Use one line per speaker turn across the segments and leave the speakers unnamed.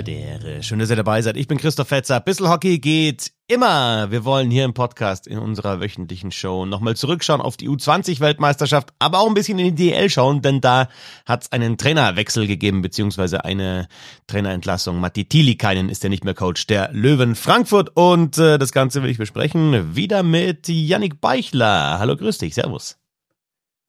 Habedere. Schön, dass ihr dabei seid. Ich bin Christoph Fetzer. Bissl Hockey geht immer. Wir wollen hier im Podcast in unserer wöchentlichen Show nochmal zurückschauen auf die U20-Weltmeisterschaft, aber auch ein bisschen in die DL schauen, denn da hat es einen Trainerwechsel gegeben, beziehungsweise eine Trainerentlassung. Matti Tilikainen ist ja nicht mehr Coach der Löwen Frankfurt und äh, das Ganze will ich besprechen. Wieder mit Yannick Beichler. Hallo, grüß dich. Servus.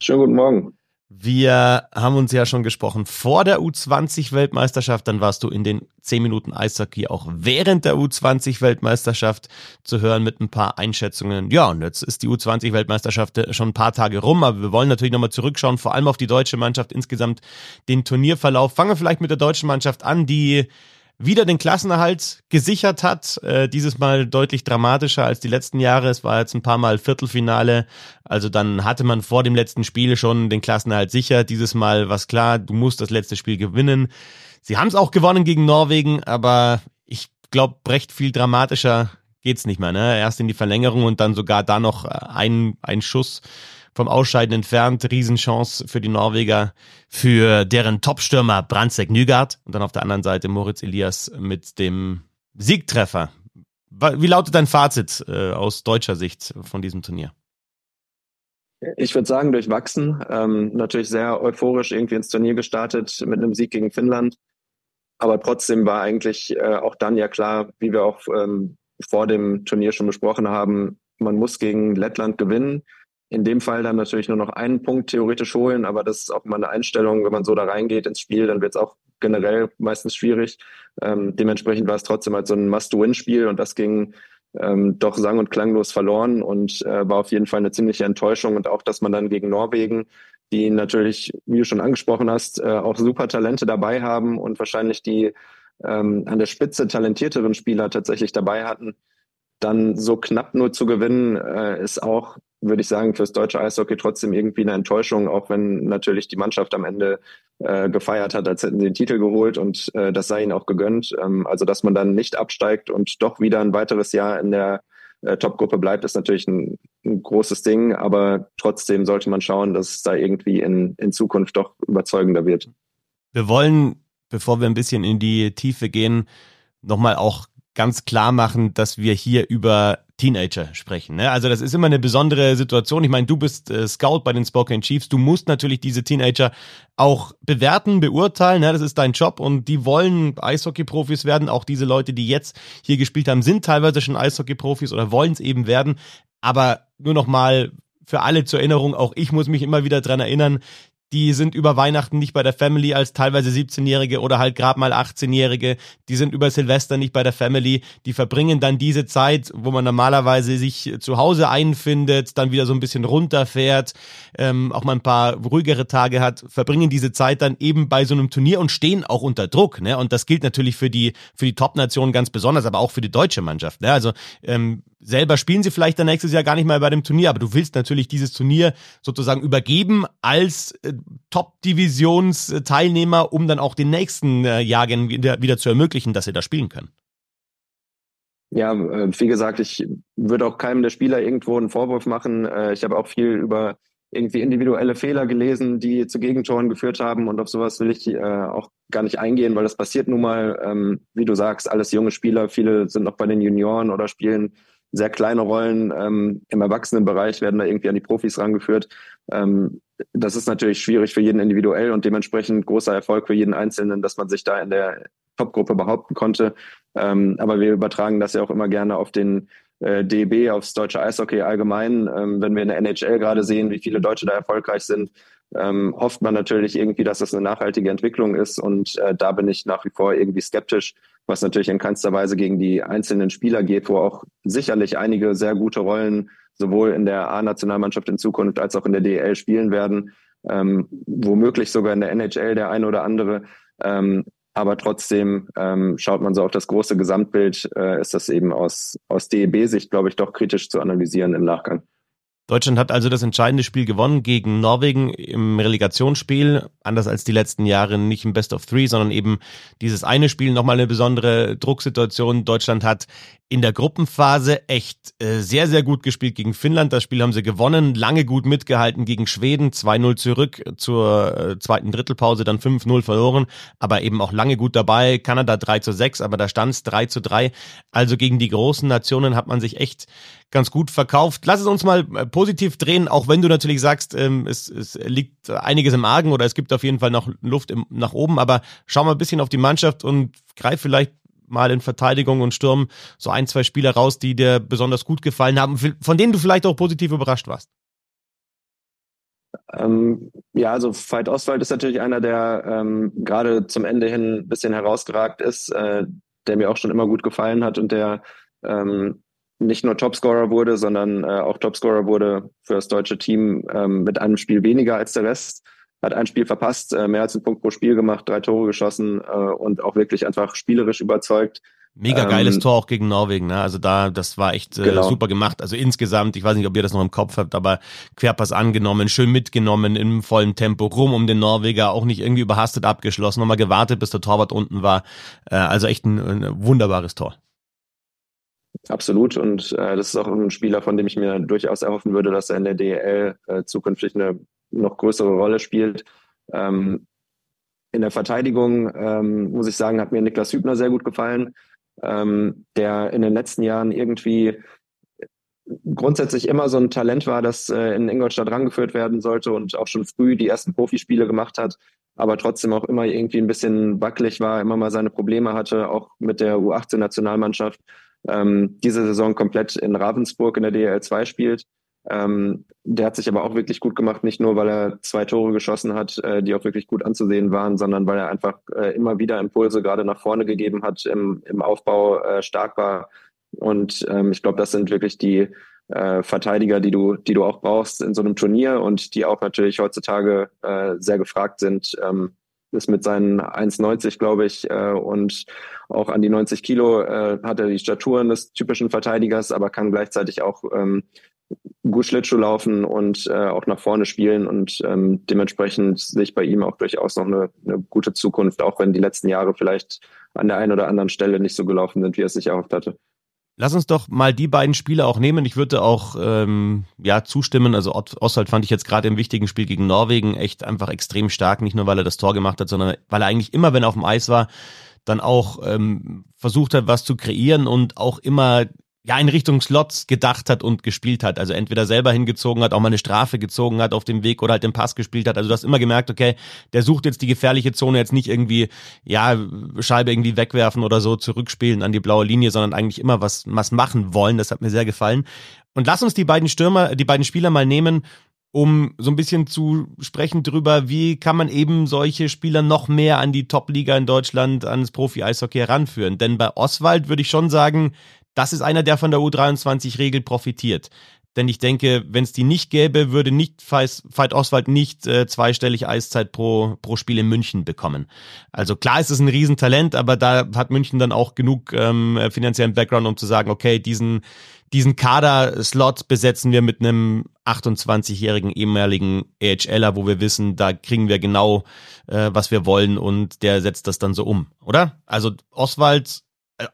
Schönen guten Morgen.
Wir haben uns ja schon gesprochen vor der U20-Weltmeisterschaft, dann warst du in den 10 Minuten Eishockey auch während der U20-Weltmeisterschaft zu hören mit ein paar Einschätzungen. Ja, und jetzt ist die U20-Weltmeisterschaft schon ein paar Tage rum, aber wir wollen natürlich nochmal zurückschauen, vor allem auf die deutsche Mannschaft insgesamt, den Turnierverlauf. Fangen wir vielleicht mit der deutschen Mannschaft an, die wieder den Klassenerhalt gesichert hat. Äh, dieses Mal deutlich dramatischer als die letzten Jahre. Es war jetzt ein paar Mal Viertelfinale. Also dann hatte man vor dem letzten Spiel schon den Klassenerhalt sicher. Dieses Mal war klar, du musst das letzte Spiel gewinnen. Sie haben es auch gewonnen gegen Norwegen, aber ich glaube, recht viel dramatischer geht's nicht mehr. Ne? Erst in die Verlängerung und dann sogar da noch ein, ein Schuss vom Ausscheiden entfernt. Riesenchance für die Norweger, für deren Topstürmer Brandseck Nygaard und dann auf der anderen Seite Moritz Elias mit dem Siegtreffer. Wie lautet dein Fazit äh, aus deutscher Sicht von diesem Turnier?
Ich würde sagen, durchwachsen. Ähm, natürlich sehr euphorisch irgendwie ins Turnier gestartet mit einem Sieg gegen Finnland. Aber trotzdem war eigentlich äh, auch dann ja klar, wie wir auch ähm, vor dem Turnier schon besprochen haben, man muss gegen Lettland gewinnen in dem Fall dann natürlich nur noch einen Punkt theoretisch holen, aber das ist auch mal eine Einstellung, wenn man so da reingeht ins Spiel, dann wird es auch generell meistens schwierig. Ähm, dementsprechend war es trotzdem halt so ein Must-Win-Spiel und das ging ähm, doch sang- und klanglos verloren und äh, war auf jeden Fall eine ziemliche Enttäuschung und auch, dass man dann gegen Norwegen, die natürlich, wie du schon angesprochen hast, äh, auch super Talente dabei haben und wahrscheinlich die ähm, an der Spitze talentierteren Spieler tatsächlich dabei hatten, dann so knapp nur zu gewinnen, äh, ist auch würde ich sagen, fürs deutsche Eishockey trotzdem irgendwie eine Enttäuschung, auch wenn natürlich die Mannschaft am Ende äh, gefeiert hat, als hätten sie den Titel geholt und äh, das sei ihnen auch gegönnt. Ähm, also, dass man dann nicht absteigt und doch wieder ein weiteres Jahr in der äh, Topgruppe bleibt, ist natürlich ein, ein, großes Ding, aber trotzdem sollte man schauen, dass es da irgendwie in, in Zukunft doch überzeugender wird.
Wir wollen, bevor wir ein bisschen in die Tiefe gehen, nochmal auch ganz klar machen, dass wir hier über Teenager sprechen. Ne? Also das ist immer eine besondere Situation. Ich meine, du bist äh, Scout bei den Spokane Chiefs. Du musst natürlich diese Teenager auch bewerten, beurteilen. Ne? Das ist dein Job und die wollen Eishockey-Profis werden. Auch diese Leute, die jetzt hier gespielt haben, sind teilweise schon Eishockey-Profis oder wollen es eben werden. Aber nur noch mal für alle zur Erinnerung, auch ich muss mich immer wieder dran erinnern, die sind über Weihnachten nicht bei der Family als teilweise 17-Jährige oder halt gerade mal 18-Jährige. Die sind über Silvester nicht bei der Family. Die verbringen dann diese Zeit, wo man normalerweise sich zu Hause einfindet, dann wieder so ein bisschen runterfährt, ähm, auch mal ein paar ruhigere Tage hat, verbringen diese Zeit dann eben bei so einem Turnier und stehen auch unter Druck. Ne? Und das gilt natürlich für die für die Top-Nationen ganz besonders, aber auch für die deutsche Mannschaft. Ne? Also ähm, selber spielen sie vielleicht dann nächstes Jahr gar nicht mal bei dem Turnier, aber du willst natürlich dieses Turnier sozusagen übergeben als äh, Top-Divisions-Teilnehmer, um dann auch den nächsten äh, Jahren wieder, wieder zu ermöglichen, dass sie da spielen können.
Ja, äh, wie gesagt, ich würde auch keinem der Spieler irgendwo einen Vorwurf machen. Äh, ich habe auch viel über irgendwie individuelle Fehler gelesen, die zu Gegentoren geführt haben und auf sowas will ich äh, auch gar nicht eingehen, weil das passiert nun mal, ähm, wie du sagst, alles junge Spieler, viele sind noch bei den Junioren oder spielen sehr kleine Rollen ähm, im Erwachsenenbereich werden da irgendwie an die Profis rangeführt. Ähm, das ist natürlich schwierig für jeden individuell und dementsprechend großer Erfolg für jeden Einzelnen, dass man sich da in der Topgruppe behaupten konnte. Ähm, aber wir übertragen das ja auch immer gerne auf den äh, DEB, aufs deutsche Eishockey allgemein. Ähm, wenn wir in der NHL gerade sehen, wie viele Deutsche da erfolgreich sind, ähm, hofft man natürlich irgendwie, dass das eine nachhaltige Entwicklung ist. Und äh, da bin ich nach wie vor irgendwie skeptisch, was natürlich in keinster Weise gegen die einzelnen Spieler geht, wo auch sicherlich einige sehr gute Rollen sowohl in der A-Nationalmannschaft in Zukunft als auch in der DEL spielen werden, ähm, womöglich sogar in der NHL der eine oder andere. Ähm, aber trotzdem ähm, schaut man so auf das große Gesamtbild, äh, ist das eben aus, aus DEB-Sicht, glaube ich, doch kritisch zu analysieren im Nachgang.
Deutschland hat also das entscheidende Spiel gewonnen gegen Norwegen im Relegationsspiel. Anders als die letzten Jahre nicht im Best of Three, sondern eben dieses eine Spiel nochmal eine besondere Drucksituation. Deutschland hat in der Gruppenphase echt äh, sehr, sehr gut gespielt gegen Finnland. Das Spiel haben sie gewonnen, lange gut mitgehalten gegen Schweden, 2-0 zurück zur äh, zweiten Drittelpause, dann 5-0 verloren, aber eben auch lange gut dabei. Kanada 3 6, aber da stand es 3 3. Also gegen die großen Nationen hat man sich echt ganz gut verkauft. Lass es uns mal äh, positiv drehen, auch wenn du natürlich sagst, ähm, es, es liegt einiges im Argen oder es gibt auf jeden Fall noch Luft im, nach oben, aber schau mal ein bisschen auf die Mannschaft und greif vielleicht mal in Verteidigung und Sturm so ein, zwei Spieler raus, die dir besonders gut gefallen haben, von denen du vielleicht auch positiv überrascht warst.
Ähm, ja, also Veit Oswald ist natürlich einer, der ähm, gerade zum Ende hin ein bisschen herausgeragt ist, äh, der mir auch schon immer gut gefallen hat und der ähm, nicht nur Topscorer wurde, sondern äh, auch Topscorer wurde für das deutsche Team ähm, mit einem Spiel weniger als der Rest. Hat ein Spiel verpasst, äh, mehr als einen Punkt pro Spiel gemacht, drei Tore geschossen äh, und auch wirklich einfach spielerisch überzeugt.
Mega geiles ähm, Tor auch gegen Norwegen, ne? Also da, das war echt äh, genau. super gemacht. Also insgesamt, ich weiß nicht, ob ihr das noch im Kopf habt, aber Querpass angenommen, schön mitgenommen im vollen Tempo, rum um den Norweger, auch nicht irgendwie überhastet abgeschlossen, nochmal gewartet, bis der Torwart unten war. Äh, also echt ein, ein wunderbares Tor.
Absolut. Und äh, das ist auch ein Spieler, von dem ich mir durchaus erhoffen würde, dass er in der DEL äh, zukünftig eine noch größere Rolle spielt. Ähm, in der Verteidigung, ähm, muss ich sagen, hat mir Niklas Hübner sehr gut gefallen, ähm, der in den letzten Jahren irgendwie grundsätzlich immer so ein Talent war, das äh, in Ingolstadt rangeführt werden sollte und auch schon früh die ersten Profispiele gemacht hat, aber trotzdem auch immer irgendwie ein bisschen wackelig war, immer mal seine Probleme hatte, auch mit der U18-Nationalmannschaft ähm, diese Saison komplett in Ravensburg in der DL 2 spielt. Ähm, der hat sich aber auch wirklich gut gemacht, nicht nur, weil er zwei Tore geschossen hat, äh, die auch wirklich gut anzusehen waren, sondern weil er einfach äh, immer wieder Impulse gerade nach vorne gegeben hat, im, im Aufbau äh, stark war. Und ähm, ich glaube, das sind wirklich die äh, Verteidiger, die du, die du auch brauchst in so einem Turnier und die auch natürlich heutzutage äh, sehr gefragt sind. Ähm, ist mit seinen 1,90, glaube ich, äh, und auch an die 90 Kilo äh, hat er die Staturen des typischen Verteidigers, aber kann gleichzeitig auch ähm, gut Schlittschuh laufen und äh, auch nach vorne spielen und ähm, dementsprechend sehe ich bei ihm auch durchaus noch eine, eine gute Zukunft, auch wenn die letzten Jahre vielleicht an der einen oder anderen Stelle nicht so gelaufen sind, wie er es sich erhofft hatte.
Lass uns doch mal die beiden Spiele auch nehmen. Ich würde auch ähm, ja zustimmen. Also Oswald fand ich jetzt gerade im wichtigen Spiel gegen Norwegen echt einfach extrem stark. Nicht nur, weil er das Tor gemacht hat, sondern weil er eigentlich immer, wenn er auf dem Eis war, dann auch ähm, versucht hat, was zu kreieren und auch immer ja in Richtung Slots gedacht hat und gespielt hat. Also entweder selber hingezogen hat, auch mal eine Strafe gezogen hat auf dem Weg oder halt den Pass gespielt hat. Also du hast immer gemerkt, okay, der sucht jetzt die gefährliche Zone jetzt nicht irgendwie, ja, Scheibe irgendwie wegwerfen oder so zurückspielen an die blaue Linie, sondern eigentlich immer was, was machen wollen. Das hat mir sehr gefallen. Und lass uns die beiden Stürmer, die beiden Spieler mal nehmen, um so ein bisschen zu sprechen drüber, wie kann man eben solche Spieler noch mehr an die Top-Liga in Deutschland, ans Profi-Eishockey heranführen. Denn bei Oswald würde ich schon sagen, das ist einer, der von der U23-Regel profitiert. Denn ich denke, wenn es die nicht gäbe, würde nicht Veit Oswald nicht äh, zweistellig Eiszeit pro, pro Spiel in München bekommen. Also klar ist es ein Riesentalent, aber da hat München dann auch genug ähm, finanziellen Background, um zu sagen, okay, diesen, diesen Kader-Slot besetzen wir mit einem 28-jährigen ehemaligen AHLer, wo wir wissen, da kriegen wir genau, äh, was wir wollen und der setzt das dann so um, oder? Also Oswald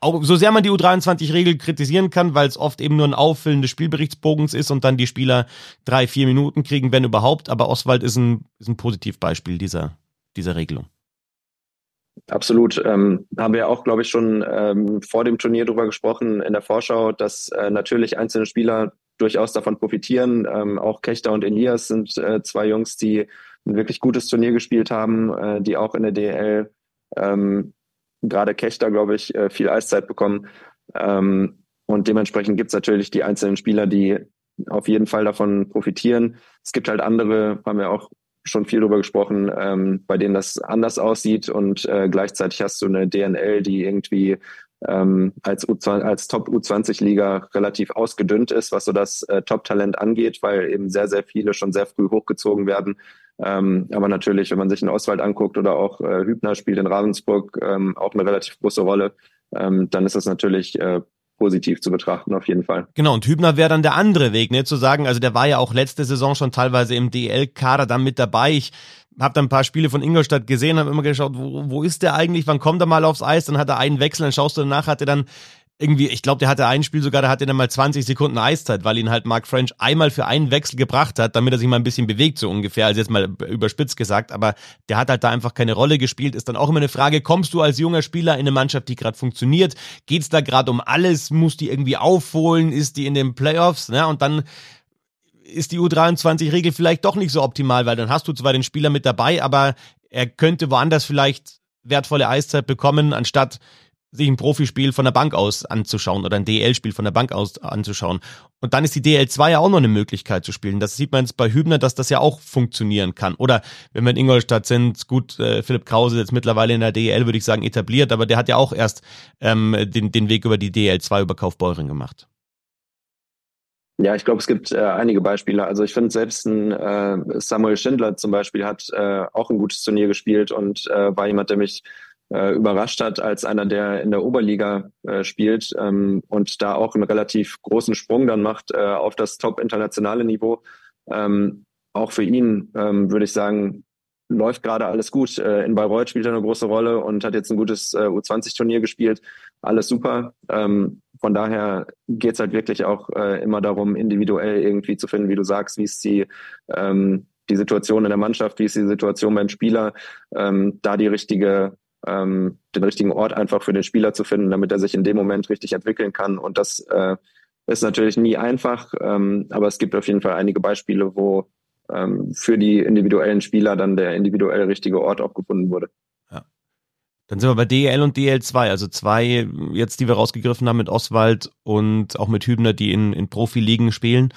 auch so sehr man die U23-Regel kritisieren kann, weil es oft eben nur ein Auffüllen des Spielberichtsbogens ist und dann die Spieler drei, vier Minuten kriegen, wenn überhaupt. Aber Oswald ist ein, ist ein Positivbeispiel dieser, dieser Regelung.
Absolut. Ähm, haben wir auch, glaube ich, schon ähm, vor dem Turnier darüber gesprochen in der Vorschau, dass äh, natürlich einzelne Spieler durchaus davon profitieren. Ähm, auch Kechter und Elias sind äh, zwei Jungs, die ein wirklich gutes Turnier gespielt haben, äh, die auch in der DL ähm, gerade Kechter, glaube ich, äh, viel Eiszeit bekommen. Ähm, und dementsprechend gibt es natürlich die einzelnen Spieler, die auf jeden Fall davon profitieren. Es gibt halt andere, haben wir auch schon viel darüber gesprochen, ähm, bei denen das anders aussieht und äh, gleichzeitig hast du eine DNL, die irgendwie ähm, als, U20, als Top U20-Liga relativ ausgedünnt ist, was so das äh, Top-Talent angeht, weil eben sehr, sehr viele schon sehr früh hochgezogen werden. Ähm, aber natürlich, wenn man sich in Oswald anguckt oder auch äh, Hübner spielt in Ravensburg ähm, auch eine relativ große Rolle, ähm, dann ist das natürlich äh, positiv zu betrachten, auf jeden Fall.
Genau, und Hübner wäre dann der andere Weg, ne, zu sagen, also der war ja auch letzte Saison schon teilweise im DL-Kader dann mit dabei. Ich habe dann ein paar Spiele von Ingolstadt gesehen, habe immer geschaut, wo, wo ist der eigentlich, wann kommt er mal aufs Eis, dann hat er einen Wechsel, dann schaust du danach, hat er dann irgendwie, ich glaube, der hatte ein Spiel sogar, da hatte er dann mal 20 Sekunden Eiszeit, weil ihn halt Mark French einmal für einen Wechsel gebracht hat, damit er sich mal ein bisschen bewegt, so ungefähr, also jetzt mal überspitzt gesagt, aber der hat halt da einfach keine Rolle gespielt. Ist dann auch immer eine Frage, kommst du als junger Spieler in eine Mannschaft, die gerade funktioniert? Geht's da gerade um alles? Muss die irgendwie aufholen? Ist die in den Playoffs? Ne? Und dann ist die U23-Regel vielleicht doch nicht so optimal, weil dann hast du zwar den Spieler mit dabei, aber er könnte woanders vielleicht wertvolle Eiszeit bekommen, anstatt sich ein Profispiel von der Bank aus anzuschauen oder ein DL-Spiel von der Bank aus anzuschauen. Und dann ist die DL2 ja auch noch eine Möglichkeit zu spielen. Das sieht man jetzt bei Hübner, dass das ja auch funktionieren kann. Oder wenn wir in Ingolstadt sind, gut, äh, Philipp Krause jetzt mittlerweile in der DL, würde ich sagen, etabliert, aber der hat ja auch erst ähm, den, den Weg über die DL2 über Kaufbeuren gemacht.
Ja, ich glaube, es gibt äh, einige Beispiele. Also ich finde selbst ein äh, Samuel Schindler zum Beispiel hat äh, auch ein gutes Turnier gespielt und äh, war jemand, der mich äh, überrascht hat als einer, der in der Oberliga äh, spielt ähm, und da auch einen relativ großen Sprung dann macht äh, auf das top internationale Niveau. Ähm, auch für ihn ähm, würde ich sagen, läuft gerade alles gut. Äh, in Bayreuth spielt er eine große Rolle und hat jetzt ein gutes äh, U20-Turnier gespielt. Alles super. Ähm, von daher geht es halt wirklich auch äh, immer darum, individuell irgendwie zu finden, wie du sagst, wie ist die, ähm, die Situation in der Mannschaft, wie ist die Situation beim Spieler, ähm, da die richtige ähm, den richtigen Ort einfach für den Spieler zu finden, damit er sich in dem Moment richtig entwickeln kann. Und das äh, ist natürlich nie einfach, ähm, aber es gibt auf jeden Fall einige Beispiele, wo ähm, für die individuellen Spieler dann der individuell richtige Ort auch gefunden wurde.
Dann sind wir bei DL und DL2, also zwei jetzt, die wir rausgegriffen haben mit Oswald und auch mit Hübner, die in, in Profiligen spielen.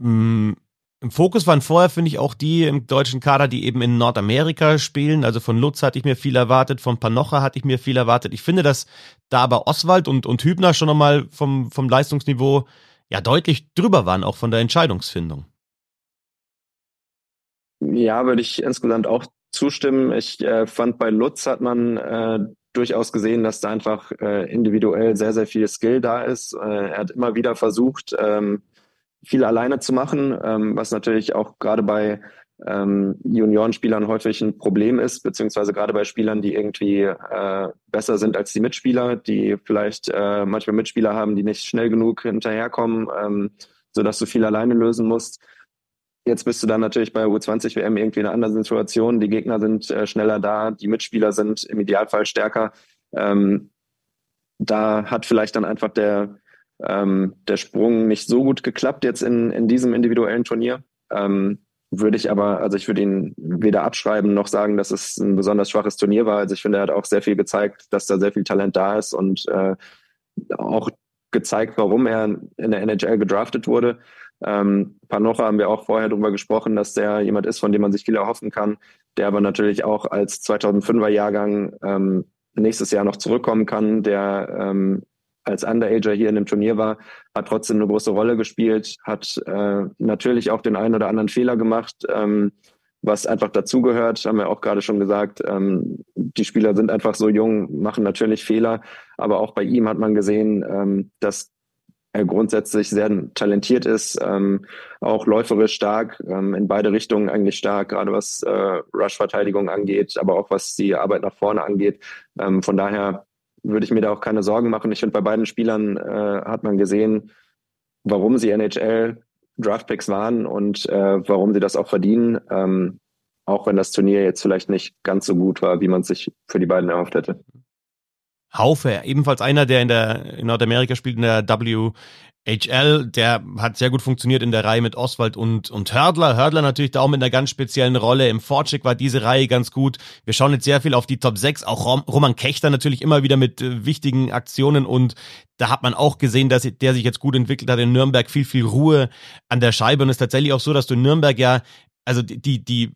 Hm, im Fokus waren vorher, finde ich, auch die im deutschen Kader, die eben in Nordamerika spielen. Also von Lutz hatte ich mir viel erwartet, von Panocha hatte ich mir viel erwartet. Ich finde, dass da aber Oswald und, und Hübner schon nochmal vom, vom Leistungsniveau ja deutlich drüber waren, auch von der Entscheidungsfindung.
Ja, würde ich insgesamt auch zustimmen. Ich äh, fand bei Lutz hat man äh, durchaus gesehen, dass da einfach äh, individuell sehr, sehr viel Skill da ist. Äh, er hat immer wieder versucht, ähm, viel alleine zu machen, ähm, was natürlich auch gerade bei ähm, Juniorenspielern häufig ein Problem ist, beziehungsweise gerade bei Spielern, die irgendwie äh, besser sind als die Mitspieler, die vielleicht äh, manchmal Mitspieler haben, die nicht schnell genug hinterherkommen, ähm, sodass du viel alleine lösen musst. Jetzt bist du dann natürlich bei U20 WM irgendwie in einer anderen Situation. Die Gegner sind äh, schneller da, die Mitspieler sind im Idealfall stärker. Ähm, da hat vielleicht dann einfach der ähm, der Sprung nicht so gut geklappt jetzt in, in diesem individuellen Turnier. Ähm, würde ich aber, also ich würde ihn weder abschreiben noch sagen, dass es ein besonders schwaches Turnier war. Also ich finde, er hat auch sehr viel gezeigt, dass da sehr viel Talent da ist und äh, auch gezeigt, warum er in der NHL gedraftet wurde. Ähm, Panocha haben wir auch vorher darüber gesprochen, dass der jemand ist, von dem man sich viel erhoffen kann, der aber natürlich auch als 2005er Jahrgang ähm, nächstes Jahr noch zurückkommen kann, der ähm, als Underager hier in dem Turnier war, hat trotzdem eine große Rolle gespielt, hat äh, natürlich auch den einen oder anderen Fehler gemacht, ähm, was einfach dazugehört, haben wir auch gerade schon gesagt. Ähm, die Spieler sind einfach so jung, machen natürlich Fehler, aber auch bei ihm hat man gesehen, ähm, dass er grundsätzlich sehr talentiert ist, ähm, auch läuferisch stark, ähm, in beide Richtungen eigentlich stark, gerade was äh, Rush-Verteidigung angeht, aber auch was die Arbeit nach vorne angeht. Ähm, von daher würde ich mir da auch keine Sorgen machen. Ich finde, bei beiden Spielern äh, hat man gesehen, warum sie NHL Draftpicks waren und äh, warum sie das auch verdienen, ähm, auch wenn das Turnier jetzt vielleicht nicht ganz so gut war, wie man sich für die beiden erhofft hätte.
Haufe, ebenfalls einer, der in der in Nordamerika spielt, in der W HL, der hat sehr gut funktioniert in der Reihe mit Oswald und, und Hördler. Hördler natürlich da auch mit einer ganz speziellen Rolle. Im Fortschritt war diese Reihe ganz gut. Wir schauen jetzt sehr viel auf die Top 6. Auch Roman Kechter natürlich immer wieder mit äh, wichtigen Aktionen und da hat man auch gesehen, dass der sich jetzt gut entwickelt hat in Nürnberg. Viel, viel Ruhe an der Scheibe und es ist tatsächlich auch so, dass du in Nürnberg ja also die, die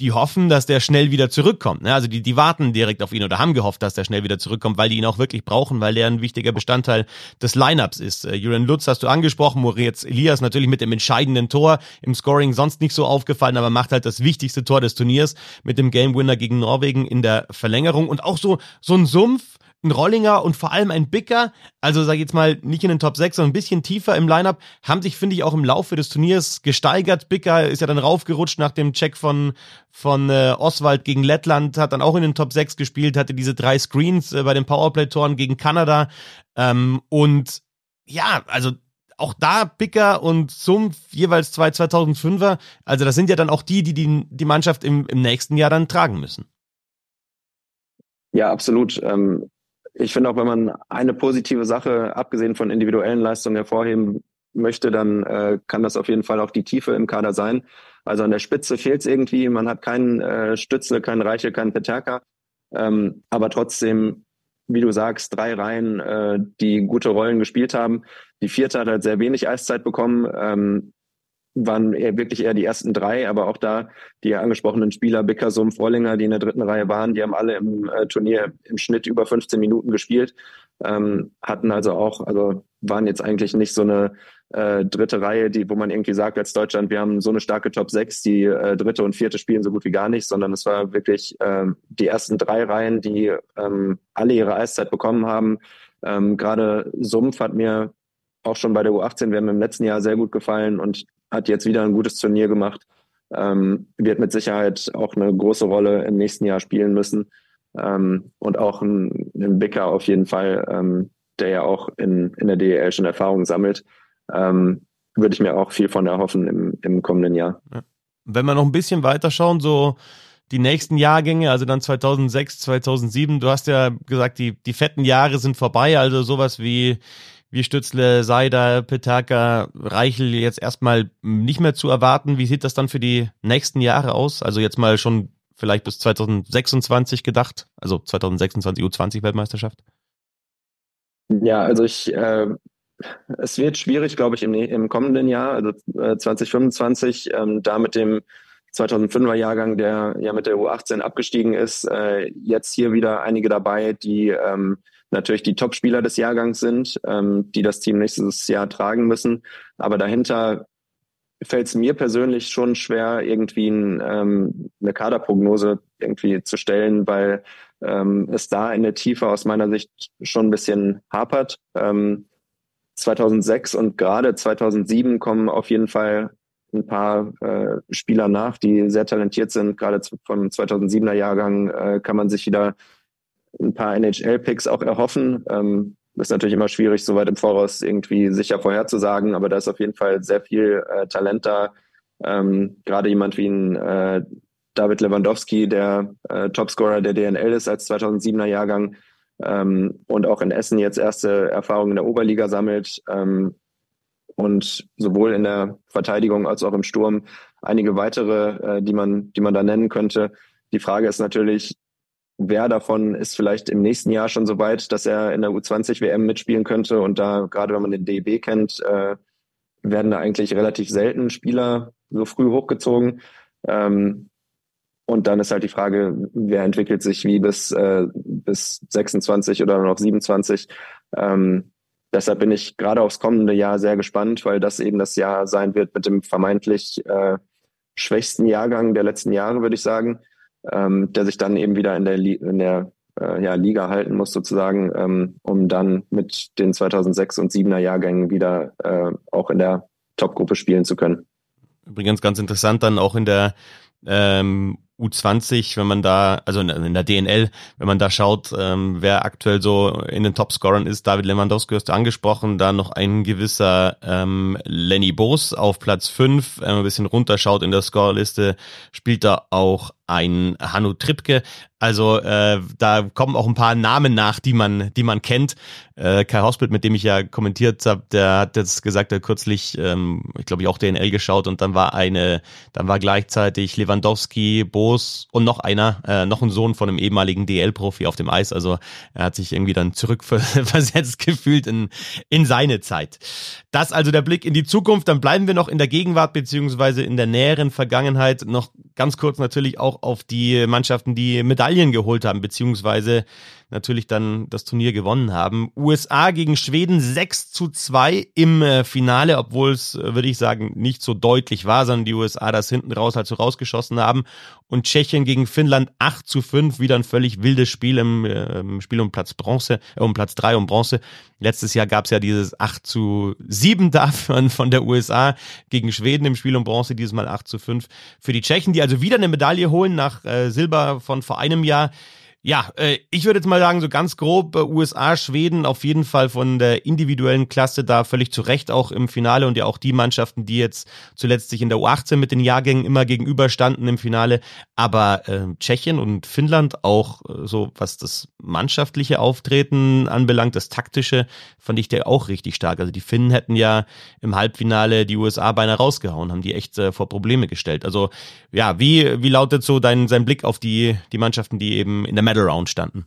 die hoffen, dass der schnell wieder zurückkommt. Ne? Also die, die warten direkt auf ihn oder haben gehofft, dass der schnell wieder zurückkommt, weil die ihn auch wirklich brauchen, weil der ein wichtiger Bestandteil des Lineups ist. Äh, Julian Lutz hast du angesprochen, Moritz Elias natürlich mit dem entscheidenden Tor im Scoring sonst nicht so aufgefallen, aber macht halt das wichtigste Tor des Turniers mit dem Game Winner gegen Norwegen in der Verlängerung und auch so so ein Sumpf ein Rollinger und vor allem ein Bicker, also sag ich jetzt mal nicht in den Top 6, sondern ein bisschen tiefer im Lineup, haben sich, finde ich, auch im Laufe des Turniers gesteigert. Bicker ist ja dann raufgerutscht nach dem Check von, von äh, Oswald gegen Lettland, hat dann auch in den Top 6 gespielt, hatte diese drei Screens äh, bei den Powerplay-Toren gegen Kanada. Ähm, und ja, also auch da Bicker und Sumpf jeweils zwei 2005er. Also das sind ja dann auch die, die die, die Mannschaft im, im nächsten Jahr dann tragen müssen.
Ja, absolut. Ähm, ich finde auch, wenn man eine positive Sache, abgesehen von individuellen Leistungen, hervorheben möchte, dann äh, kann das auf jeden Fall auch die Tiefe im Kader sein. Also an der Spitze fehlt es irgendwie. Man hat keinen äh, Stützle, keinen Reiche, keinen Peterka. Ähm, aber trotzdem, wie du sagst, drei Reihen, äh, die gute Rollen gespielt haben. Die vierte hat halt sehr wenig Eiszeit bekommen. Ähm, waren eher wirklich eher die ersten drei, aber auch da die angesprochenen Spieler Bickersum, Frollinger, die in der dritten Reihe waren, die haben alle im äh, Turnier im Schnitt über 15 Minuten gespielt, ähm, hatten also auch, also waren jetzt eigentlich nicht so eine äh, dritte Reihe, die, wo man irgendwie sagt als Deutschland, wir haben so eine starke Top 6, die äh, dritte und vierte spielen so gut wie gar nicht, sondern es war wirklich äh, die ersten drei Reihen, die ähm, alle ihre Eiszeit bekommen haben. Ähm, Gerade Sumpf hat mir auch schon bei der U18 wäre mir im letzten Jahr sehr gut gefallen und hat jetzt wieder ein gutes Turnier gemacht. Ähm, wird mit Sicherheit auch eine große Rolle im nächsten Jahr spielen müssen. Ähm, und auch ein, ein Bicker auf jeden Fall, ähm, der ja auch in, in der DEL schon Erfahrungen sammelt, ähm, würde ich mir auch viel von erhoffen im, im kommenden Jahr.
Wenn wir noch ein bisschen weiter schauen, so die nächsten Jahrgänge, also dann 2006, 2007, du hast ja gesagt, die, die fetten Jahre sind vorbei, also sowas wie wie Stützle, Seider, Petaka, Reichel jetzt erstmal nicht mehr zu erwarten. Wie sieht das dann für die nächsten Jahre aus? Also jetzt mal schon vielleicht bis 2026 gedacht, also 2026 U20 Weltmeisterschaft?
Ja, also ich, äh, es wird schwierig, glaube ich, im, im kommenden Jahr, also äh, 2025, ähm, da mit dem 2005er Jahrgang, der ja mit der U18 abgestiegen ist, äh, jetzt hier wieder einige dabei, die ähm, natürlich die Top-Spieler des Jahrgangs sind, ähm, die das Team nächstes Jahr tragen müssen. Aber dahinter fällt es mir persönlich schon schwer, irgendwie ein, ähm, eine Kaderprognose irgendwie zu stellen, weil ähm, es da in der Tiefe aus meiner Sicht schon ein bisschen hapert. Ähm, 2006 und gerade 2007 kommen auf jeden Fall ein paar äh, Spieler nach, die sehr talentiert sind. Gerade vom 2007er Jahrgang äh, kann man sich wieder ein paar NHL-Picks auch erhoffen. Ähm, ist natürlich immer schwierig, so weit im Voraus irgendwie sicher vorherzusagen, aber da ist auf jeden Fall sehr viel äh, Talent da. Ähm, Gerade jemand wie ein äh, David Lewandowski, der äh, Topscorer der DNL ist als 2007er Jahrgang ähm, und auch in Essen jetzt erste Erfahrungen in der Oberliga sammelt ähm, und sowohl in der Verteidigung als auch im Sturm einige weitere, äh, die man, die man da nennen könnte. Die Frage ist natürlich, wer davon ist vielleicht im nächsten Jahr schon so weit, dass er in der U20 WM mitspielen könnte. Und da, gerade wenn man den DEB kennt, äh, werden da eigentlich relativ selten Spieler so früh hochgezogen. Ähm, und dann ist halt die Frage, wer entwickelt sich wie bis, äh, bis 26 oder noch 27. Ähm, deshalb bin ich gerade aufs kommende Jahr sehr gespannt, weil das eben das Jahr sein wird mit dem vermeintlich äh, schwächsten Jahrgang der letzten Jahre, würde ich sagen ähm, der sich dann eben wieder in der, in der äh, ja, Liga halten muss sozusagen, ähm, um dann mit den 2006 und 7er Jahrgängen wieder äh, auch in der Topgruppe spielen zu können.
Übrigens ganz interessant dann auch in der ähm, U20, wenn man da, also in, der DNL, wenn man da schaut, ähm, wer aktuell so in den Topscorern ist, David Lewandowski hast du angesprochen, da noch ein gewisser ähm, Lenny Boos auf Platz 5, wenn man ein bisschen runterschaut in der Scorerliste, spielt da auch ein Hanno Trippke. Also äh, da kommen auch ein paar Namen nach, die man, die man kennt. Äh, Kai Hospital, mit dem ich ja kommentiert habe, der hat jetzt gesagt, er kürzlich, ähm, ich glaube, ich auch DNL geschaut und dann war eine, dann war gleichzeitig Lewandowski, Boos und noch einer, äh, noch ein Sohn von einem ehemaligen DL-Profi auf dem Eis. Also er hat sich irgendwie dann zurückversetzt gefühlt in, in seine Zeit. Das also der Blick in die Zukunft. Dann bleiben wir noch in der Gegenwart beziehungsweise in der näheren Vergangenheit. Noch ganz kurz natürlich auch auf die Mannschaften, die Medaillen geholt haben, beziehungsweise natürlich dann das Turnier gewonnen haben. USA gegen Schweden 6 zu 2 im äh, Finale, obwohl es, äh, würde ich sagen, nicht so deutlich war, sondern die USA das hinten raus halt so rausgeschossen haben. Und Tschechien gegen Finnland 8 zu 5, wieder ein völlig wildes Spiel im, äh, im Spiel um Platz Bronze, äh, um Platz 3 um Bronze. Letztes Jahr gab es ja dieses 8 zu 7 davon von der USA gegen Schweden im Spiel um Bronze, dieses Mal 8 zu 5 für die Tschechen, die also wieder eine Medaille holen nach äh, Silber von vor einem Jahr. Ja, äh, ich würde jetzt mal sagen, so ganz grob, äh, USA, Schweden auf jeden Fall von der individuellen Klasse da völlig zu Recht auch im Finale und ja auch die Mannschaften, die jetzt zuletzt sich in der U18 mit den Jahrgängen immer gegenüberstanden im Finale. Aber äh, Tschechien und Finnland auch äh, so, was das mannschaftliche Auftreten anbelangt, das taktische, fand ich der auch richtig stark. Also die Finnen hätten ja im Halbfinale die USA beinahe rausgehauen, haben die echt äh, vor Probleme gestellt. Also ja, wie, wie lautet so dein, sein Blick auf die, die Mannschaften, die eben in der Round standen?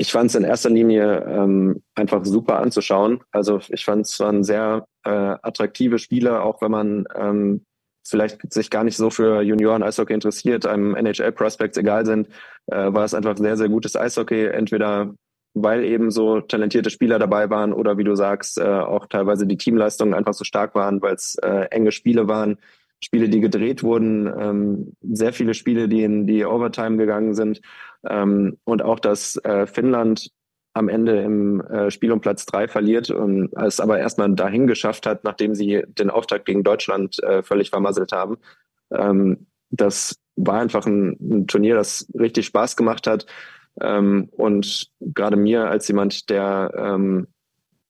Ich fand es in erster Linie ähm, einfach super anzuschauen. Also ich fand es waren sehr äh, attraktive Spiele, auch wenn man ähm, vielleicht sich gar nicht so für Junioren Eishockey interessiert, einem NHL Prospects egal sind, äh, war es einfach sehr, sehr gutes Eishockey. Entweder weil eben so talentierte Spieler dabei waren oder wie du sagst, äh, auch teilweise die Teamleistungen einfach so stark waren, weil es äh, enge Spiele waren, Spiele, die gedreht wurden, ähm, sehr viele Spiele, die in die Overtime gegangen sind ähm, und auch, dass äh, Finnland am Ende im äh, Spiel um Platz drei verliert und es aber erstmal dahin geschafft hat, nachdem sie den Auftakt gegen Deutschland äh, völlig vermasselt haben. Ähm, das war einfach ein, ein, Turnier, das richtig Spaß gemacht hat. Ähm, und gerade mir als jemand, der ähm,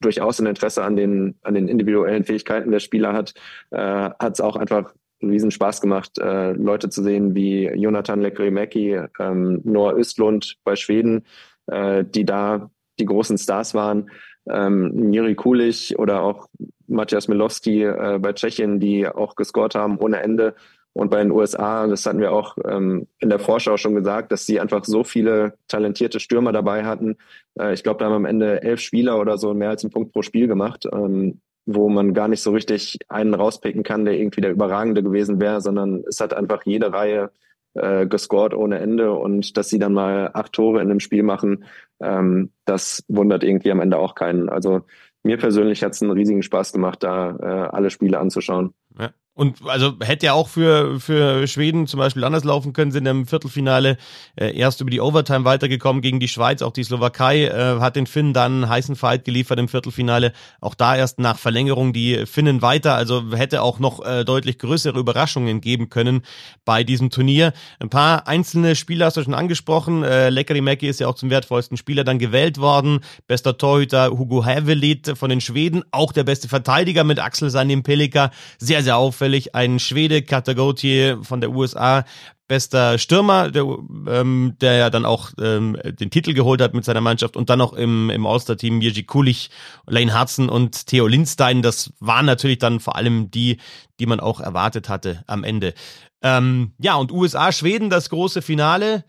durchaus ein Interesse an den, an den individuellen Fähigkeiten der Spieler hat, äh, hat es auch einfach riesen Spaß gemacht, äh, Leute zu sehen wie Jonathan Lekrimäki, ähm, Noah Östlund bei Schweden, äh, die da die großen Stars waren, ähm, Miri Kulich oder auch Matthias Milowski äh, bei Tschechien, die auch gescored haben ohne Ende. Und bei den USA, das hatten wir auch ähm, in der Vorschau schon gesagt, dass sie einfach so viele talentierte Stürmer dabei hatten. Äh, ich glaube, da haben am Ende elf Spieler oder so mehr als einen Punkt pro Spiel gemacht, ähm, wo man gar nicht so richtig einen rauspicken kann, der irgendwie der Überragende gewesen wäre, sondern es hat einfach jede Reihe äh, gescored ohne Ende und dass sie dann mal acht Tore in einem Spiel machen, ähm, das wundert irgendwie am Ende auch keinen. Also mir persönlich hat es einen riesigen Spaß gemacht, da äh, alle Spiele anzuschauen.
Ja. Und also hätte ja auch für, für Schweden zum Beispiel anders laufen können, sind im Viertelfinale äh, erst über die Overtime weitergekommen gegen die Schweiz, auch die Slowakei äh, hat den Finnen dann einen heißen Fight geliefert im Viertelfinale. Auch da erst nach Verlängerung die Finnen weiter, also hätte auch noch äh, deutlich größere Überraschungen geben können bei diesem Turnier. Ein paar einzelne Spieler hast du schon angesprochen. Äh, Lekkeri Mäki ist ja auch zum wertvollsten Spieler dann gewählt worden. Bester Torhüter Hugo Hävelit von den Schweden, auch der beste Verteidiger mit Axel Sanim Pelika. Sehr, sehr auffällig zufällig ein Schwede, Katagotie von der USA, bester Stürmer, der, ähm, der ja dann auch ähm, den Titel geholt hat mit seiner Mannschaft und dann noch im, im All-Star-Team Jerzy Kulich, Lane Hudson und Theo Lindstein. Das waren natürlich dann vor allem die, die man auch erwartet hatte am Ende. Ähm, ja, und USA, Schweden, das große Finale.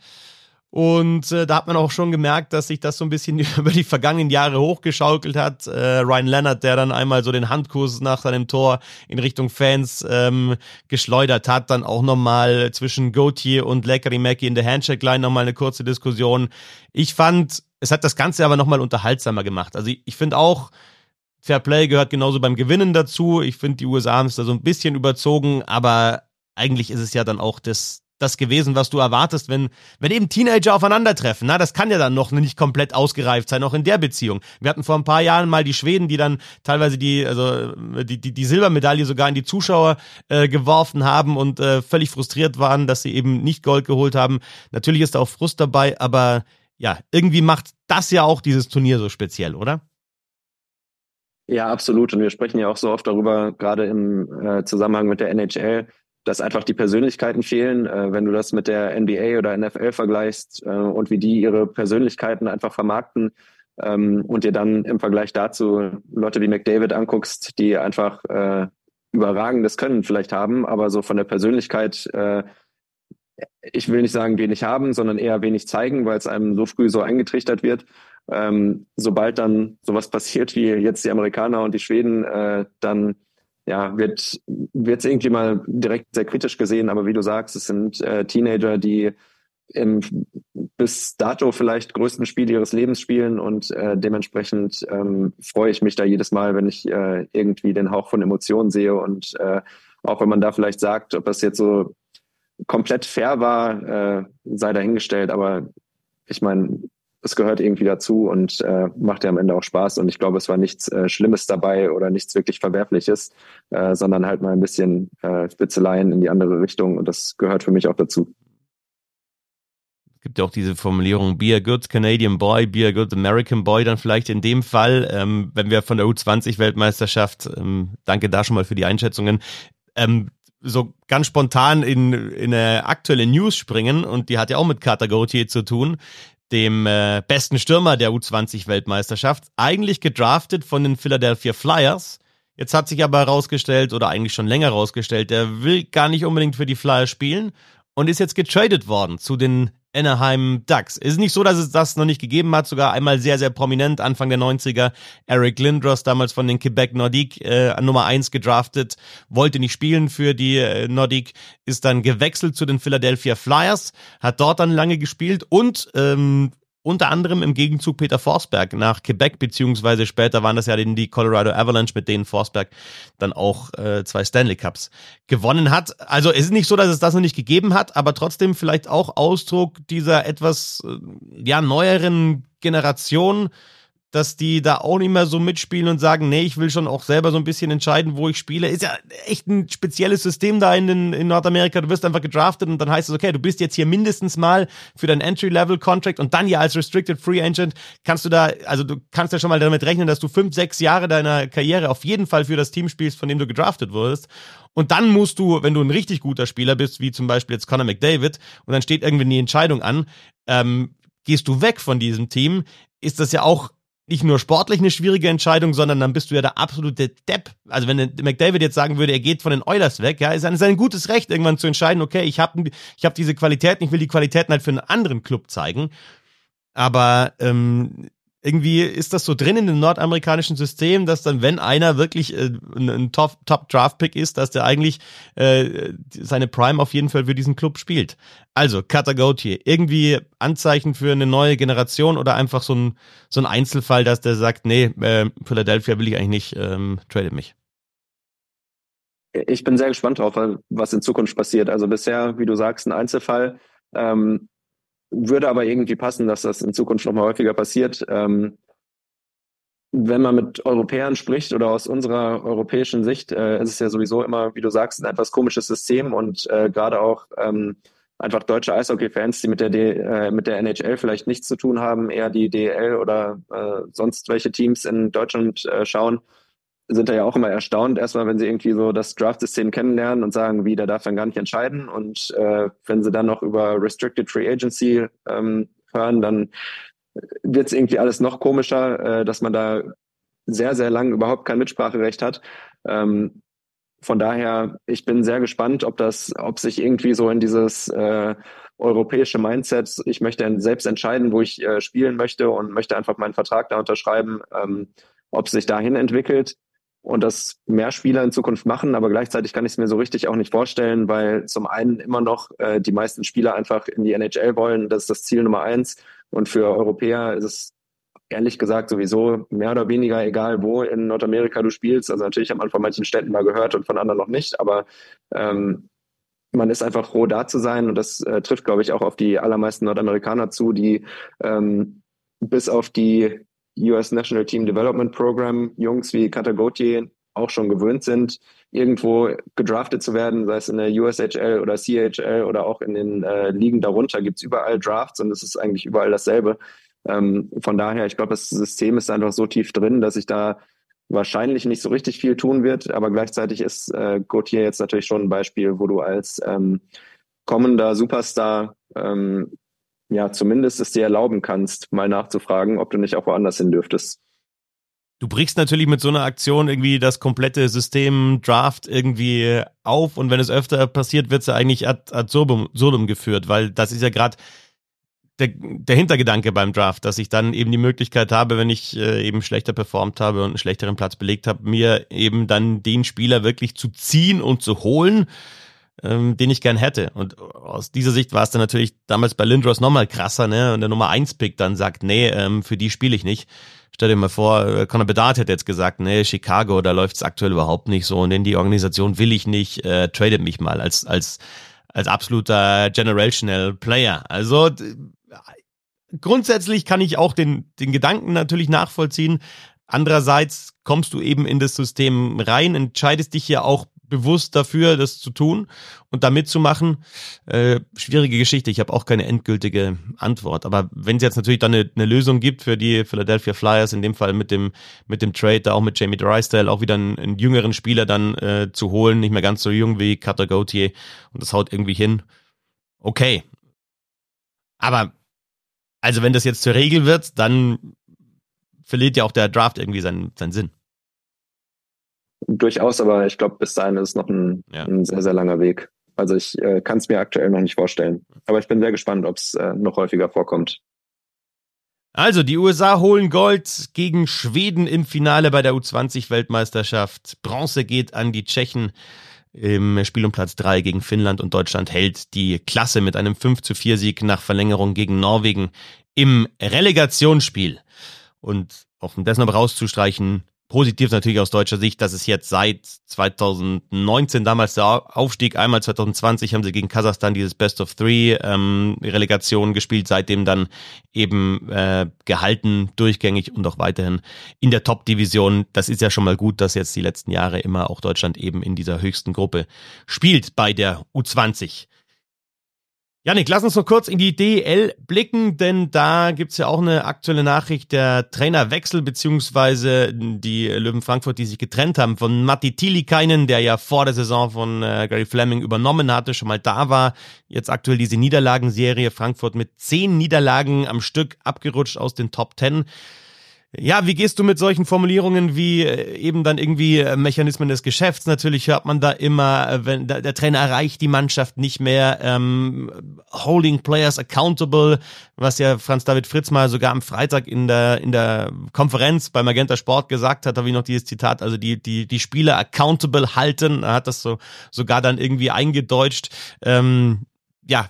Und äh, da hat man auch schon gemerkt, dass sich das so ein bisschen über die vergangenen Jahre hochgeschaukelt hat. Äh, Ryan Leonard, der dann einmal so den Handkurs nach seinem Tor in Richtung Fans ähm, geschleudert hat, dann auch nochmal zwischen Gauthier und Leckery Mackie in der Handshake-Line nochmal eine kurze Diskussion. Ich fand, es hat das Ganze aber nochmal unterhaltsamer gemacht. Also ich, ich finde auch, Fair Play gehört genauso beim Gewinnen dazu. Ich finde, die USA haben es da so ein bisschen überzogen, aber eigentlich ist es ja dann auch das, das gewesen, was du erwartest, wenn, wenn eben Teenager aufeinandertreffen. Na, das kann ja dann noch nicht komplett ausgereift sein, auch in der Beziehung. Wir hatten vor ein paar Jahren mal die Schweden, die dann teilweise die, also die, die, die Silbermedaille sogar in die Zuschauer äh, geworfen haben und äh, völlig frustriert waren, dass sie eben nicht Gold geholt haben. Natürlich ist da auch Frust dabei, aber ja, irgendwie macht das ja auch dieses Turnier so speziell, oder?
Ja, absolut. Und wir sprechen ja auch so oft darüber, gerade im äh, Zusammenhang mit der NHL, dass einfach die Persönlichkeiten fehlen. Äh, wenn du das mit der NBA oder NFL vergleichst äh, und wie die ihre Persönlichkeiten einfach vermarkten ähm, und dir dann im Vergleich dazu Leute wie McDavid anguckst, die einfach äh, überragendes Können vielleicht haben, aber so von der Persönlichkeit, äh, ich will nicht sagen wenig haben, sondern eher wenig zeigen, weil es einem so früh so eingetrichtert wird. Ähm, sobald dann sowas passiert wie jetzt die Amerikaner und die Schweden, äh, dann ja, wird wird es irgendwie mal direkt sehr kritisch gesehen, aber wie du sagst, es sind äh, Teenager, die im bis dato vielleicht größten Spiel ihres Lebens spielen und äh, dementsprechend ähm, freue ich mich da jedes Mal, wenn ich äh, irgendwie den Hauch von Emotionen sehe und äh, auch wenn man da vielleicht sagt, ob das jetzt so komplett fair war, äh, sei dahingestellt, aber ich meine, es gehört irgendwie dazu und äh, macht ja am Ende auch Spaß. Und ich glaube, es war nichts äh, Schlimmes dabei oder nichts wirklich Verwerfliches, äh, sondern halt mal ein bisschen äh, Spitzeleien in die andere Richtung. Und das gehört für mich auch dazu.
Es gibt ja auch diese Formulierung, be a good Canadian boy, be a good American boy, dann vielleicht in dem Fall, ähm, wenn wir von der U20-Weltmeisterschaft, ähm, danke da schon mal für die Einschätzungen, ähm, so ganz spontan in, in eine aktuelle News springen und die hat ja auch mit Carter Gauthier zu tun dem äh, besten Stürmer der U20-Weltmeisterschaft, eigentlich gedraftet von den Philadelphia Flyers. Jetzt hat sich aber herausgestellt, oder eigentlich schon länger herausgestellt, der will gar nicht unbedingt für die Flyers spielen und ist jetzt getradet worden zu den Anaheim Ducks. Ist nicht so, dass es das noch nicht gegeben hat, sogar einmal sehr, sehr prominent, Anfang der 90er. Eric Lindros, damals von den Quebec Nordiques, äh, Nummer eins gedraftet, wollte nicht spielen für die äh, Nordiques, ist dann gewechselt zu den Philadelphia Flyers, hat dort dann lange gespielt und ähm, unter anderem im Gegenzug Peter Forsberg nach Quebec, beziehungsweise später waren das ja die Colorado Avalanche, mit denen Forsberg dann auch äh, zwei Stanley Cups gewonnen hat. Also es ist nicht so, dass es das noch nicht gegeben hat, aber trotzdem vielleicht auch Ausdruck dieser etwas äh, ja neueren Generation, dass die da auch nicht mehr so mitspielen und sagen, nee, ich will schon auch selber so ein bisschen entscheiden, wo ich spiele. Ist ja echt ein spezielles System da in, in Nordamerika. Du wirst einfach gedraftet und dann heißt es, okay, du bist jetzt hier mindestens mal für dein Entry-Level-Contract und dann ja als Restricted Free Agent kannst du da, also du kannst ja schon mal damit rechnen, dass du fünf, sechs Jahre deiner Karriere auf jeden Fall für das Team spielst, von dem du gedraftet wurdest. Und dann musst du, wenn du ein richtig guter Spieler bist, wie zum Beispiel jetzt Conor McDavid, und dann steht irgendwie die Entscheidung an, ähm, gehst du weg von diesem Team, ist das ja auch nicht nur sportlich eine schwierige Entscheidung, sondern dann bist du ja der absolute Depp. Also wenn McDavid jetzt sagen würde, er geht von den Oilers weg, ja, ist ein, gutes Recht, irgendwann zu entscheiden, okay, ich habe ich hab diese Qualitäten, ich will die Qualitäten halt für einen anderen Club zeigen. Aber ähm, irgendwie ist das so drin in dem nordamerikanischen System, dass dann, wenn einer wirklich äh, ein Top-Draft-Pick ist, dass der eigentlich äh, seine Prime auf jeden Fall für diesen Club spielt. Also, Gauthier, irgendwie Anzeichen für eine neue Generation oder einfach so ein, so ein Einzelfall, dass der sagt, nee, äh, Philadelphia will ich eigentlich nicht, ähm, tradet mich.
Ich bin sehr gespannt drauf, was in Zukunft passiert. Also bisher, wie du sagst, ein Einzelfall. Ähm, würde aber irgendwie passen, dass das in Zukunft noch mal häufiger passiert. Ähm, wenn man mit Europäern spricht oder aus unserer europäischen Sicht, äh, ist es ja sowieso immer, wie du sagst, ein etwas komisches System und äh, gerade auch ähm, einfach deutsche Eishockey-Fans, die mit der, D äh, mit der NHL vielleicht nichts zu tun haben, eher die DL oder äh, sonst welche Teams in Deutschland äh, schauen, sind da ja auch immer erstaunt, erstmal, wenn sie irgendwie so das Draft-System kennenlernen und sagen, wie, der darf dann gar nicht entscheiden. Und äh, wenn sie dann noch über Restricted Free Agency ähm, hören, dann wird es irgendwie alles noch komischer, äh, dass man da sehr, sehr lang überhaupt kein Mitspracherecht hat. Ähm, von daher, ich bin sehr gespannt, ob das, ob sich irgendwie so in dieses äh, europäische Mindset, ich möchte selbst entscheiden, wo ich äh, spielen möchte und möchte einfach meinen Vertrag da unterschreiben, ähm, ob sich dahin entwickelt und das mehr Spieler in Zukunft machen, aber gleichzeitig kann ich es mir so richtig auch nicht vorstellen, weil zum einen immer noch äh, die meisten Spieler einfach in die NHL wollen, das ist das Ziel Nummer eins. Und für Europäer ist es ehrlich gesagt sowieso mehr oder weniger egal, wo in Nordamerika du spielst. Also natürlich hat man von manchen Städten mal gehört und von anderen noch nicht, aber ähm, man ist einfach froh, da zu sein. Und das äh, trifft, glaube ich, auch auf die allermeisten Nordamerikaner zu, die ähm, bis auf die US National Team Development Program Jungs wie Katagotier auch schon gewöhnt sind, irgendwo gedraftet zu werden, sei es in der USHL oder CHL oder auch in den äh, Ligen darunter, gibt es überall Drafts und es ist eigentlich überall dasselbe. Ähm, von daher, ich glaube, das System ist einfach so tief drin, dass sich da wahrscheinlich nicht so richtig viel tun wird, aber gleichzeitig ist äh, Gauthier jetzt natürlich schon ein Beispiel, wo du als ähm, kommender Superstar ähm, ja zumindest es dir erlauben kannst, mal nachzufragen, ob du nicht auch woanders hin dürftest.
Du brichst natürlich mit so einer Aktion irgendwie das komplette System Draft irgendwie auf und wenn es öfter passiert, wird es ja eigentlich ad, ad surdum geführt, weil das ist ja gerade der, der Hintergedanke beim Draft, dass ich dann eben die Möglichkeit habe, wenn ich äh, eben schlechter performt habe und einen schlechteren Platz belegt habe, mir eben dann den Spieler wirklich zu ziehen und zu holen, ähm, den ich gern hätte. Und aus dieser Sicht war es dann natürlich damals bei Lindros nochmal krasser, ne? Und der Nummer 1 Pick dann sagt, nee, ähm, für die spiele ich nicht. Stell dir mal vor, äh, Conor Bedard hätte jetzt gesagt, nee, Chicago, da läuft's aktuell überhaupt nicht so und in die Organisation will ich nicht, äh, tradet mich mal als, als, als absoluter generational Player. Also grundsätzlich kann ich auch den, den Gedanken natürlich nachvollziehen. Andererseits kommst du eben in das System rein, entscheidest dich ja auch bewusst dafür, das zu tun und da mitzumachen. Äh, schwierige Geschichte. Ich habe auch keine endgültige Antwort. Aber wenn es jetzt natürlich dann eine, eine, Lösung gibt für die Philadelphia Flyers, in dem Fall mit dem mit dem Trade, da auch mit Jamie Drysdale, auch wieder einen, einen jüngeren Spieler dann äh, zu holen, nicht mehr ganz so jung wie Cutter Gauthier und das haut irgendwie hin. Okay. Aber also wenn das jetzt zur Regel wird, dann verliert ja auch der Draft irgendwie seinen, seinen Sinn.
Durchaus, aber ich glaube, bis dahin ist noch ein, ja. ein sehr, sehr langer Weg. Also ich äh, kann es mir aktuell noch nicht vorstellen. Aber ich bin sehr gespannt, ob es äh, noch häufiger vorkommt.
Also, die USA holen Gold gegen Schweden im Finale bei der U20-Weltmeisterschaft. Bronze geht an die Tschechen im Spiel um Platz 3 gegen Finnland und Deutschland hält die Klasse mit einem 5 zu 4 Sieg nach Verlängerung gegen Norwegen im Relegationsspiel. Und auch um das noch rauszustreichen, Positiv natürlich aus deutscher Sicht, dass es jetzt seit 2019, damals der Aufstieg, einmal 2020 haben sie gegen Kasachstan dieses Best of Three ähm, Relegation gespielt, seitdem dann eben äh, gehalten, durchgängig und auch weiterhin in der Top-Division. Das ist ja schon mal gut, dass jetzt die letzten Jahre immer auch Deutschland eben in dieser höchsten Gruppe spielt bei der U20. Janik, lass uns noch kurz in die DL blicken, denn da gibt's ja auch eine aktuelle Nachricht, der Trainerwechsel beziehungsweise die Löwen Frankfurt, die sich getrennt haben von Matti Tilikainen, der ja vor der Saison von äh, Gary Fleming übernommen hatte, schon mal da war. Jetzt aktuell diese Niederlagenserie, Frankfurt mit zehn Niederlagen am Stück abgerutscht aus den Top Ten. Ja, wie gehst du mit solchen Formulierungen wie äh, eben dann irgendwie äh, Mechanismen des Geschäfts? Natürlich hört man da immer, äh, wenn der, Trainer erreicht die Mannschaft nicht mehr, ähm, holding players accountable, was ja Franz David Fritz mal sogar am Freitag in der in der Konferenz beim Magenta Sport gesagt hat, habe ich noch dieses Zitat, also die die die Spieler accountable halten, er hat das so sogar dann irgendwie eingedeutscht. Ähm, ja,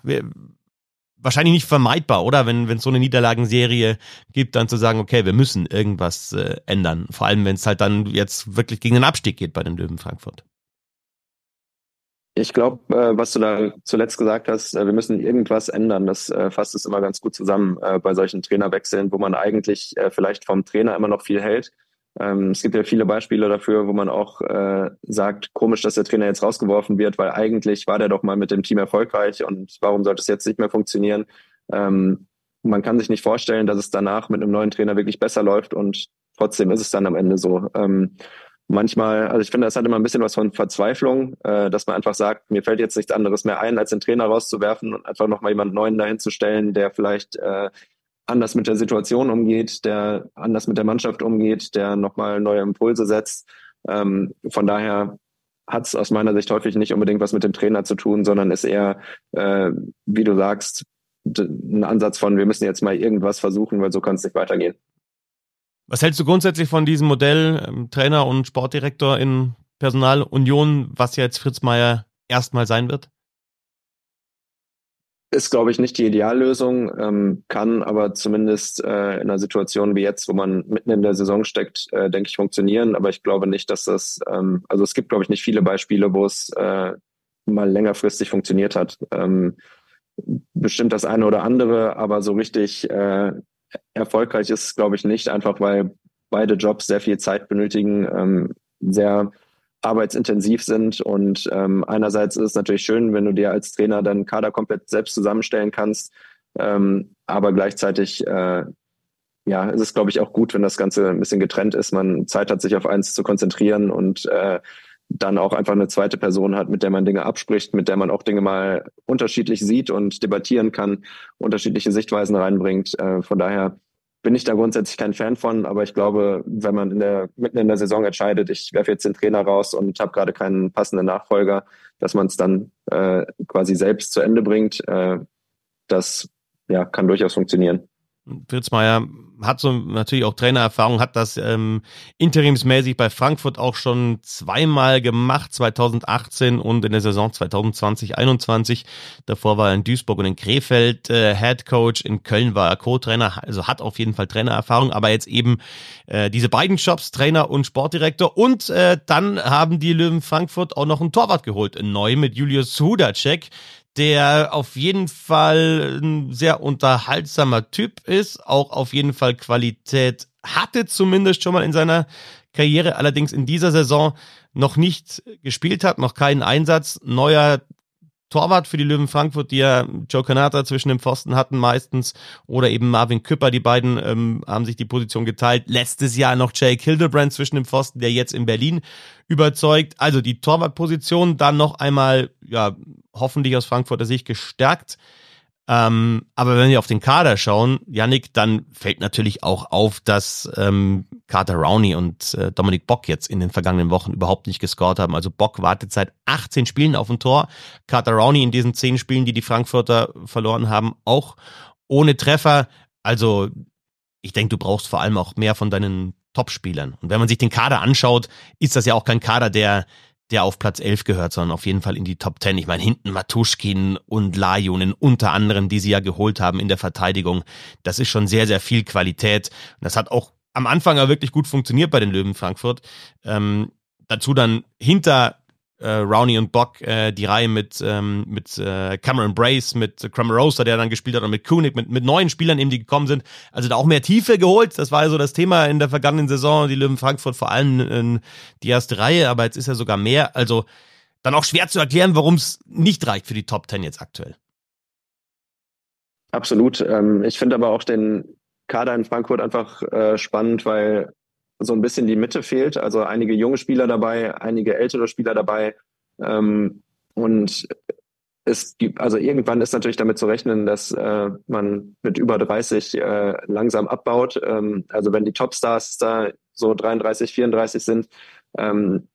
wahrscheinlich nicht vermeidbar, oder? Wenn es so eine Niederlagenserie gibt, dann zu sagen, okay, wir müssen irgendwas äh, ändern. Vor allem, wenn es halt dann jetzt wirklich gegen den Abstieg geht bei den Löwen Frankfurt.
Ich glaube, äh, was du da zuletzt gesagt hast, äh, wir müssen irgendwas ändern. Das äh, fasst es immer ganz gut zusammen äh, bei solchen Trainerwechseln, wo man eigentlich äh, vielleicht vom Trainer immer noch viel hält, ähm, es gibt ja viele Beispiele dafür, wo man auch äh, sagt, komisch, dass der Trainer jetzt rausgeworfen wird, weil eigentlich war der doch mal mit dem Team erfolgreich und warum sollte es jetzt nicht mehr funktionieren? Ähm, man kann sich nicht vorstellen, dass es danach mit einem neuen Trainer wirklich besser läuft und trotzdem ist es dann am Ende so. Ähm, manchmal, also ich finde, das hat immer ein bisschen was von Verzweiflung, äh, dass man einfach sagt, mir fällt jetzt nichts anderes mehr ein, als den Trainer rauszuwerfen und einfach nochmal jemanden neuen dahin zu stellen, der vielleicht äh, anders mit der Situation umgeht, der anders mit der Mannschaft umgeht, der nochmal neue Impulse setzt. Ähm, von daher hat es aus meiner Sicht häufig nicht unbedingt was mit dem Trainer zu tun, sondern ist eher, äh, wie du sagst, ein Ansatz von, wir müssen jetzt mal irgendwas versuchen, weil so kann es nicht weitergehen.
Was hältst du grundsätzlich von diesem Modell ähm, Trainer und Sportdirektor in Personalunion, was ja jetzt Fritz Meier erstmal sein wird?
Ist, glaube ich, nicht die Ideallösung, ähm, kann aber zumindest äh, in einer Situation wie jetzt, wo man mitten in der Saison steckt, äh, denke ich, funktionieren. Aber ich glaube nicht, dass das, ähm, also es gibt, glaube ich, nicht viele Beispiele, wo es äh, mal längerfristig funktioniert hat. Ähm, bestimmt das eine oder andere, aber so richtig äh, erfolgreich ist, glaube ich, nicht, einfach weil beide Jobs sehr viel Zeit benötigen, ähm, sehr arbeitsintensiv sind. Und ähm, einerseits ist es natürlich schön, wenn du dir als Trainer deinen Kader komplett selbst zusammenstellen kannst. Ähm, aber gleichzeitig äh, ja, ist es, glaube ich, auch gut, wenn das Ganze ein bisschen getrennt ist, man Zeit hat, sich auf eins zu konzentrieren und äh, dann auch einfach eine zweite Person hat, mit der man Dinge abspricht, mit der man auch Dinge mal unterschiedlich sieht und debattieren kann, unterschiedliche Sichtweisen reinbringt. Äh, von daher bin ich da grundsätzlich kein Fan von, aber ich glaube, wenn man in der, mitten in der Saison entscheidet, ich werfe jetzt den Trainer raus und habe gerade keinen passenden Nachfolger, dass man es dann äh, quasi selbst zu Ende bringt, äh, das ja, kann durchaus funktionieren.
Fritz Meier hat so natürlich auch Trainererfahrung, hat das ähm, interimsmäßig bei Frankfurt auch schon zweimal gemacht, 2018 und in der Saison 2020-21. Davor war er in Duisburg und in Krefeld äh, Head Coach, in Köln war er Co-Trainer, also hat auf jeden Fall Trainererfahrung, aber jetzt eben äh, diese beiden Jobs, Trainer und Sportdirektor. Und äh, dann haben die Löwen Frankfurt auch noch einen Torwart geholt, neu mit Julius Hudacek der auf jeden Fall ein sehr unterhaltsamer Typ ist, auch auf jeden Fall Qualität hatte, zumindest schon mal in seiner Karriere, allerdings in dieser Saison noch nicht gespielt hat, noch keinen Einsatz. Neuer Torwart für die Löwen Frankfurt, die ja Joe Canata zwischen den Pfosten hatten meistens oder eben Marvin Küpper, die beiden ähm, haben sich die Position geteilt. Letztes Jahr noch Jake Hildebrand zwischen den Pfosten, der jetzt in Berlin überzeugt. Also die Torwartposition dann noch einmal, ja, hoffentlich aus Frankfurter Sicht gestärkt. Ähm, aber wenn wir auf den Kader schauen, Yannick, dann fällt natürlich auch auf, dass ähm, Carter Rowney und äh, Dominik Bock jetzt in den vergangenen Wochen überhaupt nicht gescored haben. Also Bock wartet seit 18 Spielen auf ein Tor. Carter Rowney in diesen 10 Spielen, die die Frankfurter verloren haben, auch ohne Treffer. Also ich denke, du brauchst vor allem auch mehr von deinen Topspielern. Und wenn man sich den Kader anschaut, ist das ja auch kein Kader, der der auf Platz 11 gehört, sondern auf jeden Fall in die Top 10. Ich meine, hinten Matuschkin und Lajunen unter anderem, die sie ja geholt haben in der Verteidigung. Das ist schon sehr, sehr viel Qualität. Und das hat auch am Anfang ja wirklich gut funktioniert bei den Löwen Frankfurt. Ähm, dazu dann hinter äh, Rowney und Bock äh, die Reihe mit, ähm, mit äh, Cameron Brace, mit Cramarosa, der dann gespielt hat, und mit Kunig, mit, mit neuen Spielern eben, die gekommen sind. Also da auch mehr Tiefe geholt. Das war ja so das Thema in der vergangenen Saison. Die Löwen Frankfurt vor allem in die erste Reihe, aber jetzt ist ja sogar mehr. Also dann auch schwer zu erklären, warum es nicht reicht für die Top Ten jetzt aktuell.
Absolut. Ähm, ich finde aber auch den Kader in Frankfurt einfach äh, spannend, weil so ein bisschen die Mitte fehlt. Also einige junge Spieler dabei, einige ältere Spieler dabei. Ähm, und es gibt, also irgendwann ist natürlich damit zu rechnen, dass äh, man mit über 30 äh, langsam abbaut. Ähm, also wenn die Topstars da so 33, 34 sind, ähm,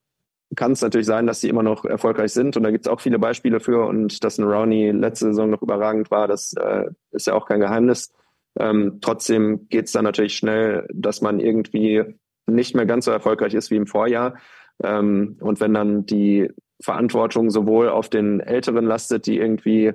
kann es natürlich sein, dass sie immer noch erfolgreich sind. Und da gibt es auch viele Beispiele für. Und dass ein Rowney letzte Saison noch überragend war, das äh, ist ja auch kein Geheimnis. Ähm, trotzdem geht es dann natürlich schnell, dass man irgendwie nicht mehr ganz so erfolgreich ist wie im Vorjahr. Ähm, und wenn dann die Verantwortung sowohl auf den Älteren lastet, die irgendwie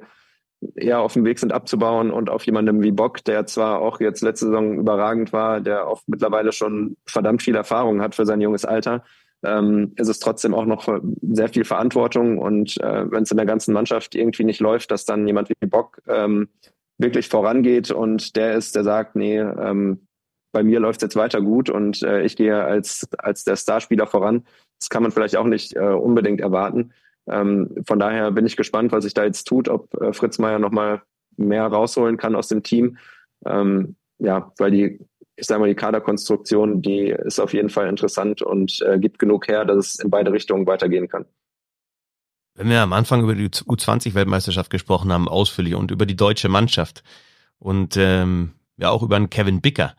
eher auf dem Weg sind abzubauen und auf jemandem wie Bock, der zwar auch jetzt letzte Saison überragend war, der auch mittlerweile schon verdammt viel Erfahrung hat für sein junges Alter, ähm, ist es trotzdem auch noch sehr viel Verantwortung und äh, wenn es in der ganzen Mannschaft irgendwie nicht läuft, dass dann jemand wie Bock ähm, wirklich vorangeht und der ist, der sagt, nee, ähm, bei mir läuft es jetzt weiter gut und äh, ich gehe als, als der Starspieler voran. Das kann man vielleicht auch nicht äh, unbedingt erwarten. Ähm, von daher bin ich gespannt, was sich da jetzt tut, ob äh, Fritz Meier nochmal mehr rausholen kann aus dem Team. Ähm, ja, weil die, ich sage mal, die Kaderkonstruktion, die ist auf jeden Fall interessant und äh, gibt genug her, dass es in beide Richtungen weitergehen kann.
Wenn wir am Anfang über die U20-Weltmeisterschaft gesprochen haben, ausführlich und über die deutsche Mannschaft und ähm, ja auch über einen Kevin Bicker,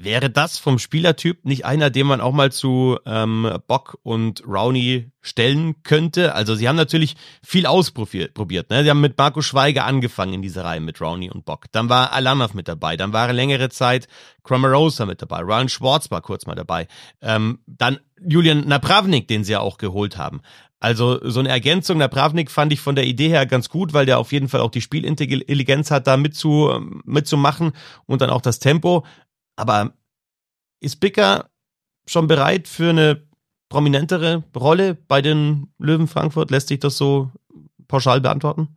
Wäre das vom Spielertyp nicht einer, den man auch mal zu ähm, Bock und Rowney stellen könnte? Also sie haben natürlich viel ausprobiert. Ne? Sie haben mit Marco Schweiger angefangen in dieser Reihe mit Rowney und Bock. Dann war Alanov mit dabei. Dann war längere Zeit Cramarosa mit dabei. Ryan Schwartz war kurz mal dabei. Ähm, dann Julian Napravnik, den sie ja auch geholt haben. Also so eine Ergänzung, Napravnik fand ich von der Idee her ganz gut, weil der auf jeden Fall auch die Spielintelligenz hat, da mitzu, mitzumachen und dann auch das Tempo. Aber ist Bicker schon bereit für eine prominentere Rolle bei den Löwen Frankfurt? Lässt sich das so pauschal beantworten?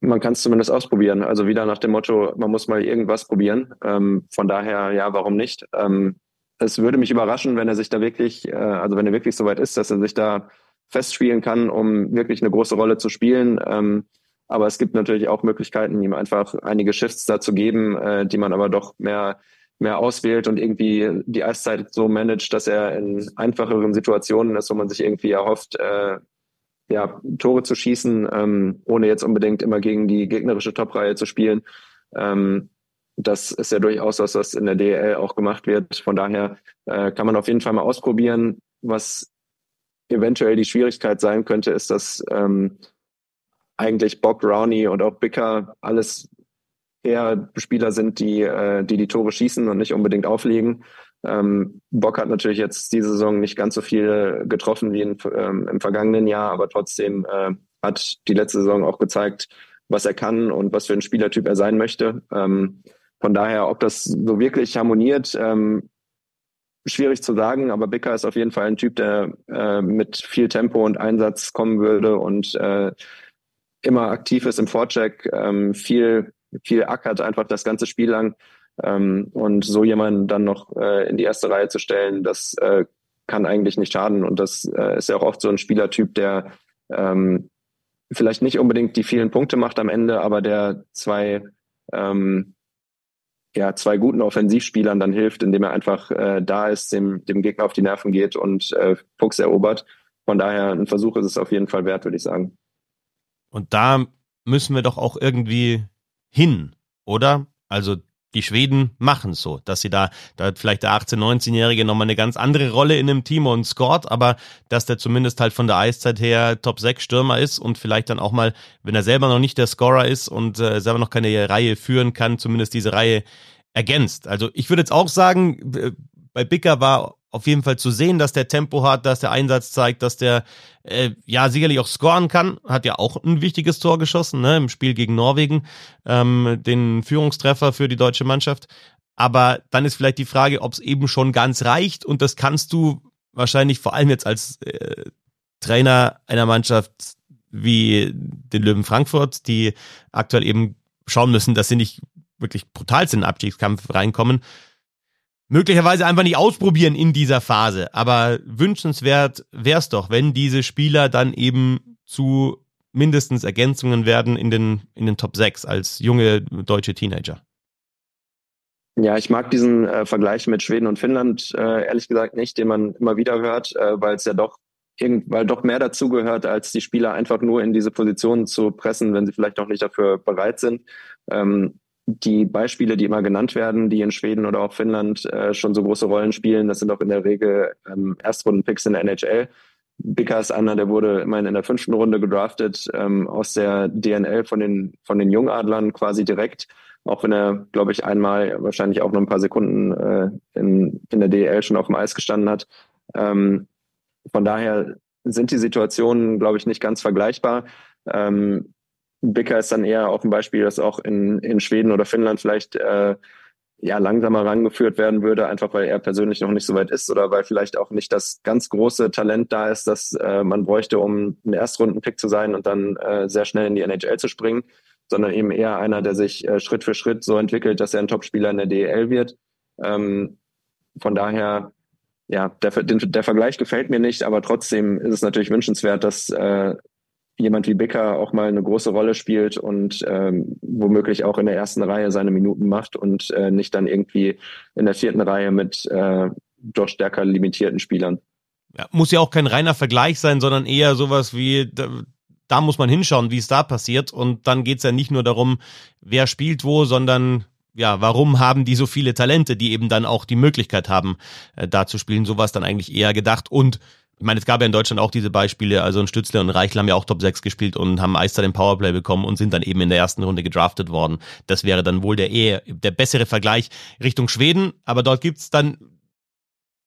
Man kann es zumindest ausprobieren. Also wieder nach dem Motto, man muss mal irgendwas probieren. Ähm, von daher, ja, warum nicht? Ähm, es würde mich überraschen, wenn er sich da wirklich, äh, also wenn er wirklich so weit ist, dass er sich da festspielen kann, um wirklich eine große Rolle zu spielen. Ähm, aber es gibt natürlich auch Möglichkeiten, ihm einfach einige Shifts da zu geben, äh, die man aber doch mehr, mehr auswählt und irgendwie die Eiszeit so managt, dass er in einfacheren Situationen ist, wo man sich irgendwie erhofft, äh, ja, Tore zu schießen, ähm, ohne jetzt unbedingt immer gegen die gegnerische Top-Reihe zu spielen. Ähm, das ist ja durchaus was, was in der DL auch gemacht wird. Von daher äh, kann man auf jeden Fall mal ausprobieren. Was eventuell die Schwierigkeit sein könnte, ist, dass ähm, eigentlich Bob Rowney und auch Bicker alles eher Spieler sind, die, äh, die die Tore schießen und nicht unbedingt auflegen. Ähm, Bock hat natürlich jetzt diese Saison nicht ganz so viel getroffen wie in, ähm, im vergangenen Jahr, aber trotzdem äh, hat die letzte Saison auch gezeigt, was er kann und was für ein Spielertyp er sein möchte. Ähm, von daher, ob das so wirklich harmoniert, ähm, schwierig zu sagen, aber Bicker ist auf jeden Fall ein Typ, der äh, mit viel Tempo und Einsatz kommen würde und äh, immer aktiv ist im Vorcheck, ähm, viel, viel ackert einfach das ganze Spiel lang. Ähm, und so jemanden dann noch äh, in die erste Reihe zu stellen, das äh, kann eigentlich nicht schaden. Und das äh, ist ja auch oft so ein Spielertyp, der ähm, vielleicht nicht unbedingt die vielen Punkte macht am Ende, aber der zwei ähm, ja, zwei guten Offensivspielern dann hilft, indem er einfach äh, da ist, dem, dem Gegner auf die Nerven geht und äh, Fuchs erobert. Von daher ein Versuch ist es auf jeden Fall wert, würde ich sagen.
Und da müssen wir doch auch irgendwie hin, oder? Also die Schweden machen so, dass sie da, da hat vielleicht der 18-, 19-Jährige nochmal eine ganz andere Rolle in einem Team und scored, aber dass der zumindest halt von der Eiszeit her Top 6 Stürmer ist und vielleicht dann auch mal, wenn er selber noch nicht der Scorer ist und äh, selber noch keine Reihe führen kann, zumindest diese Reihe ergänzt. Also ich würde jetzt auch sagen, bei Bicker war auf jeden Fall zu sehen, dass der Tempo hat, dass der Einsatz zeigt, dass der äh, ja sicherlich auch scoren kann. Hat ja auch ein wichtiges Tor geschossen ne, im Spiel gegen Norwegen, ähm, den Führungstreffer für die deutsche Mannschaft. Aber dann ist vielleicht die Frage, ob es eben schon ganz reicht und das kannst du wahrscheinlich vor allem jetzt als äh, Trainer einer Mannschaft wie den Löwen Frankfurt, die aktuell eben schauen müssen, dass sie nicht wirklich brutal in den Abstiegskampf reinkommen, möglicherweise einfach nicht ausprobieren in dieser Phase. Aber wünschenswert wäre es doch, wenn diese Spieler dann eben zu mindestens Ergänzungen werden in den, in den Top 6 als junge deutsche Teenager.
Ja, ich mag diesen äh, Vergleich mit Schweden und Finnland äh, ehrlich gesagt nicht, den man immer wieder hört, äh, weil es ja doch irgend, weil doch mehr dazu gehört, als die Spieler einfach nur in diese Positionen zu pressen, wenn sie vielleicht noch nicht dafür bereit sind. Ähm, die Beispiele, die immer genannt werden, die in Schweden oder auch Finnland äh, schon so große Rollen spielen, das sind auch in der Regel ähm, Erstrunden-Picks in der NHL. Bicker ist einer, der wurde immerhin in der fünften Runde gedraftet, ähm, aus der DNL von den, von den Jungadlern quasi direkt, auch wenn er, glaube ich, einmal wahrscheinlich auch noch ein paar Sekunden äh, in, in der DL schon auf dem Eis gestanden hat. Ähm, von daher sind die Situationen, glaube ich, nicht ganz vergleichbar. Ähm, Bicker ist dann eher auch ein Beispiel, das auch in, in Schweden oder Finnland vielleicht äh, ja langsamer rangeführt werden würde, einfach weil er persönlich noch nicht so weit ist oder weil vielleicht auch nicht das ganz große Talent da ist, das äh, man bräuchte, um ein Erstrundenpick zu sein und dann äh, sehr schnell in die NHL zu springen, sondern eben eher einer, der sich äh, Schritt für Schritt so entwickelt, dass er ein Topspieler in der DEL wird. Ähm, von daher, ja, der, der, Vergleich gefällt mir nicht, aber trotzdem ist es natürlich wünschenswert, dass äh, jemand wie Bicker auch mal eine große Rolle spielt und ähm, womöglich auch in der ersten Reihe seine Minuten macht und äh, nicht dann irgendwie in der vierten Reihe mit äh, doch stärker limitierten Spielern.
Ja, muss ja auch kein reiner Vergleich sein, sondern eher sowas wie, da, da muss man hinschauen, wie es da passiert. Und dann geht's ja nicht nur darum, wer spielt wo, sondern ja, warum haben die so viele Talente, die eben dann auch die Möglichkeit haben, äh, da zu spielen. Sowas dann eigentlich eher gedacht. Und ich meine, es gab ja in Deutschland auch diese Beispiele, also ein Stützler und Reichel haben ja auch Top 6 gespielt und haben Eister den Powerplay bekommen und sind dann eben in der ersten Runde gedraftet worden. Das wäre dann wohl der eher, der bessere Vergleich Richtung Schweden, aber dort gibt's dann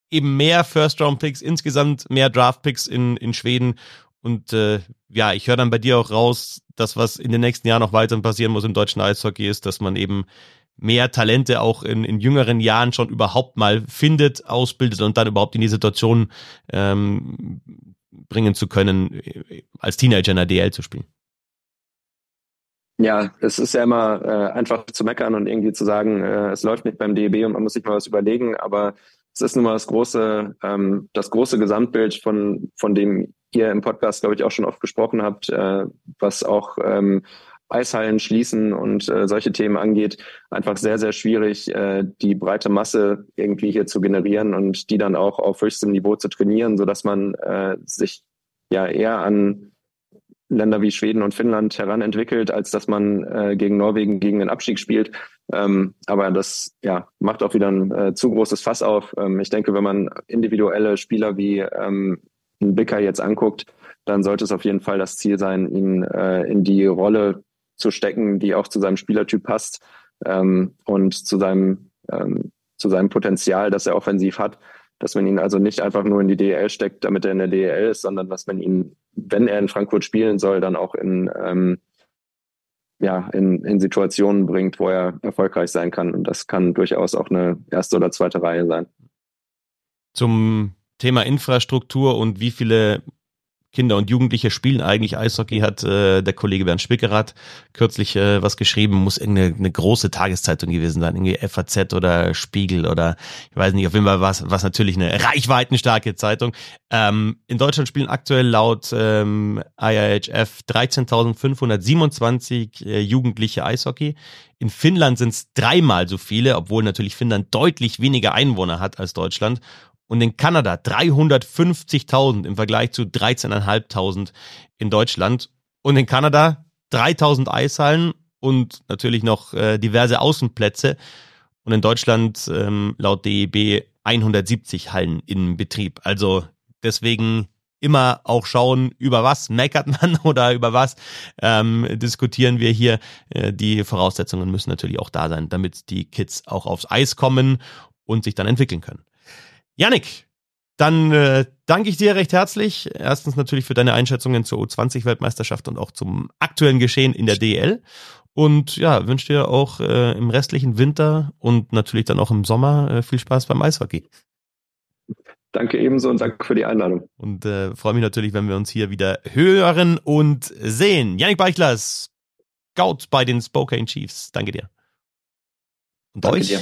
eben mehr First-Round-Picks, insgesamt mehr Draft-Picks in, in Schweden und äh, ja, ich höre dann bei dir auch raus, dass was in den nächsten Jahren noch weiter passieren muss im deutschen Eishockey ist, dass man eben mehr Talente auch in, in jüngeren Jahren schon überhaupt mal findet, ausbildet und dann überhaupt in die Situation ähm, bringen zu können, als Teenager in der DL zu spielen.
Ja, es ist ja immer äh, einfach zu meckern und irgendwie zu sagen, äh, es läuft nicht beim DEB und man muss sich mal was überlegen, aber es ist nun mal das große, ähm, das große Gesamtbild, von, von dem ihr im Podcast, glaube ich, auch schon oft gesprochen habt, äh, was auch ähm, Eishallen schließen und äh, solche Themen angeht, einfach sehr, sehr schwierig, äh, die breite Masse irgendwie hier zu generieren und die dann auch auf höchstem Niveau zu trainieren, so dass man äh, sich ja eher an Länder wie Schweden und Finnland heranentwickelt, als dass man äh, gegen Norwegen gegen den Abstieg spielt. Ähm, aber das ja, macht auch wieder ein äh, zu großes Fass auf. Ähm, ich denke, wenn man individuelle Spieler wie ähm, Bicker jetzt anguckt, dann sollte es auf jeden Fall das Ziel sein, ihn äh, in die Rolle zu stecken, die auch zu seinem Spielertyp passt. ähm, und zu seinem, ähm, zu seinem Potenzial, das er offensiv hat, dass man ihn also nicht einfach nur in die DEL steckt, damit er in der DEL ist, sondern dass man ihn, wenn er in Frankfurt spielen soll, dann auch in, ähm, ja, in, in Situationen bringt, wo er erfolgreich sein kann. Und das kann durchaus auch eine erste oder zweite Reihe sein.
Zum Thema Infrastruktur und wie viele Kinder und Jugendliche spielen eigentlich Eishockey, hat äh, der Kollege Bernd Spickerath kürzlich äh, was geschrieben, muss irgendeine eine große Tageszeitung gewesen sein, irgendwie FAZ oder Spiegel oder ich weiß nicht, auf jeden Fall was, was natürlich eine reichweitenstarke Zeitung. Ähm, in Deutschland spielen aktuell laut ähm, IIHF 13.527 äh, Jugendliche Eishockey. In Finnland sind es dreimal so viele, obwohl natürlich Finnland deutlich weniger Einwohner hat als Deutschland und in Kanada 350.000 im Vergleich zu 13.500 in Deutschland und in Kanada 3000 Eishallen und natürlich noch äh, diverse Außenplätze und in Deutschland ähm, laut DEB 170 Hallen in Betrieb. Also deswegen immer auch schauen, über was meckert man oder über was ähm, diskutieren wir hier. Äh, die Voraussetzungen müssen natürlich auch da sein, damit die Kids auch aufs Eis kommen und sich dann entwickeln können. Yannick, dann äh, danke ich dir recht herzlich. Erstens natürlich für deine Einschätzungen zur U20-Weltmeisterschaft und auch zum aktuellen Geschehen in der DL. Und ja, wünsche dir auch äh, im restlichen Winter und natürlich dann auch im Sommer äh, viel Spaß beim Eishockey.
Danke ebenso und danke für die Einladung.
Und äh, freue mich natürlich, wenn wir uns hier wieder hören und sehen. Yannick Beichlers, Scout bei den Spokane Chiefs. Danke dir. Und danke euch. Dir.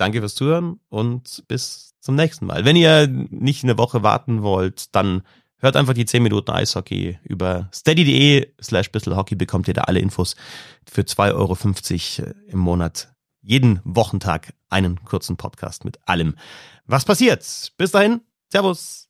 Danke fürs Zuhören und bis zum nächsten Mal. Wenn ihr nicht eine Woche warten wollt, dann hört einfach die 10 Minuten Eishockey über steady.de slash bisselhockey bekommt ihr da alle Infos für 2,50 Euro im Monat. Jeden Wochentag einen kurzen Podcast mit allem, was passiert. Bis dahin, Servus.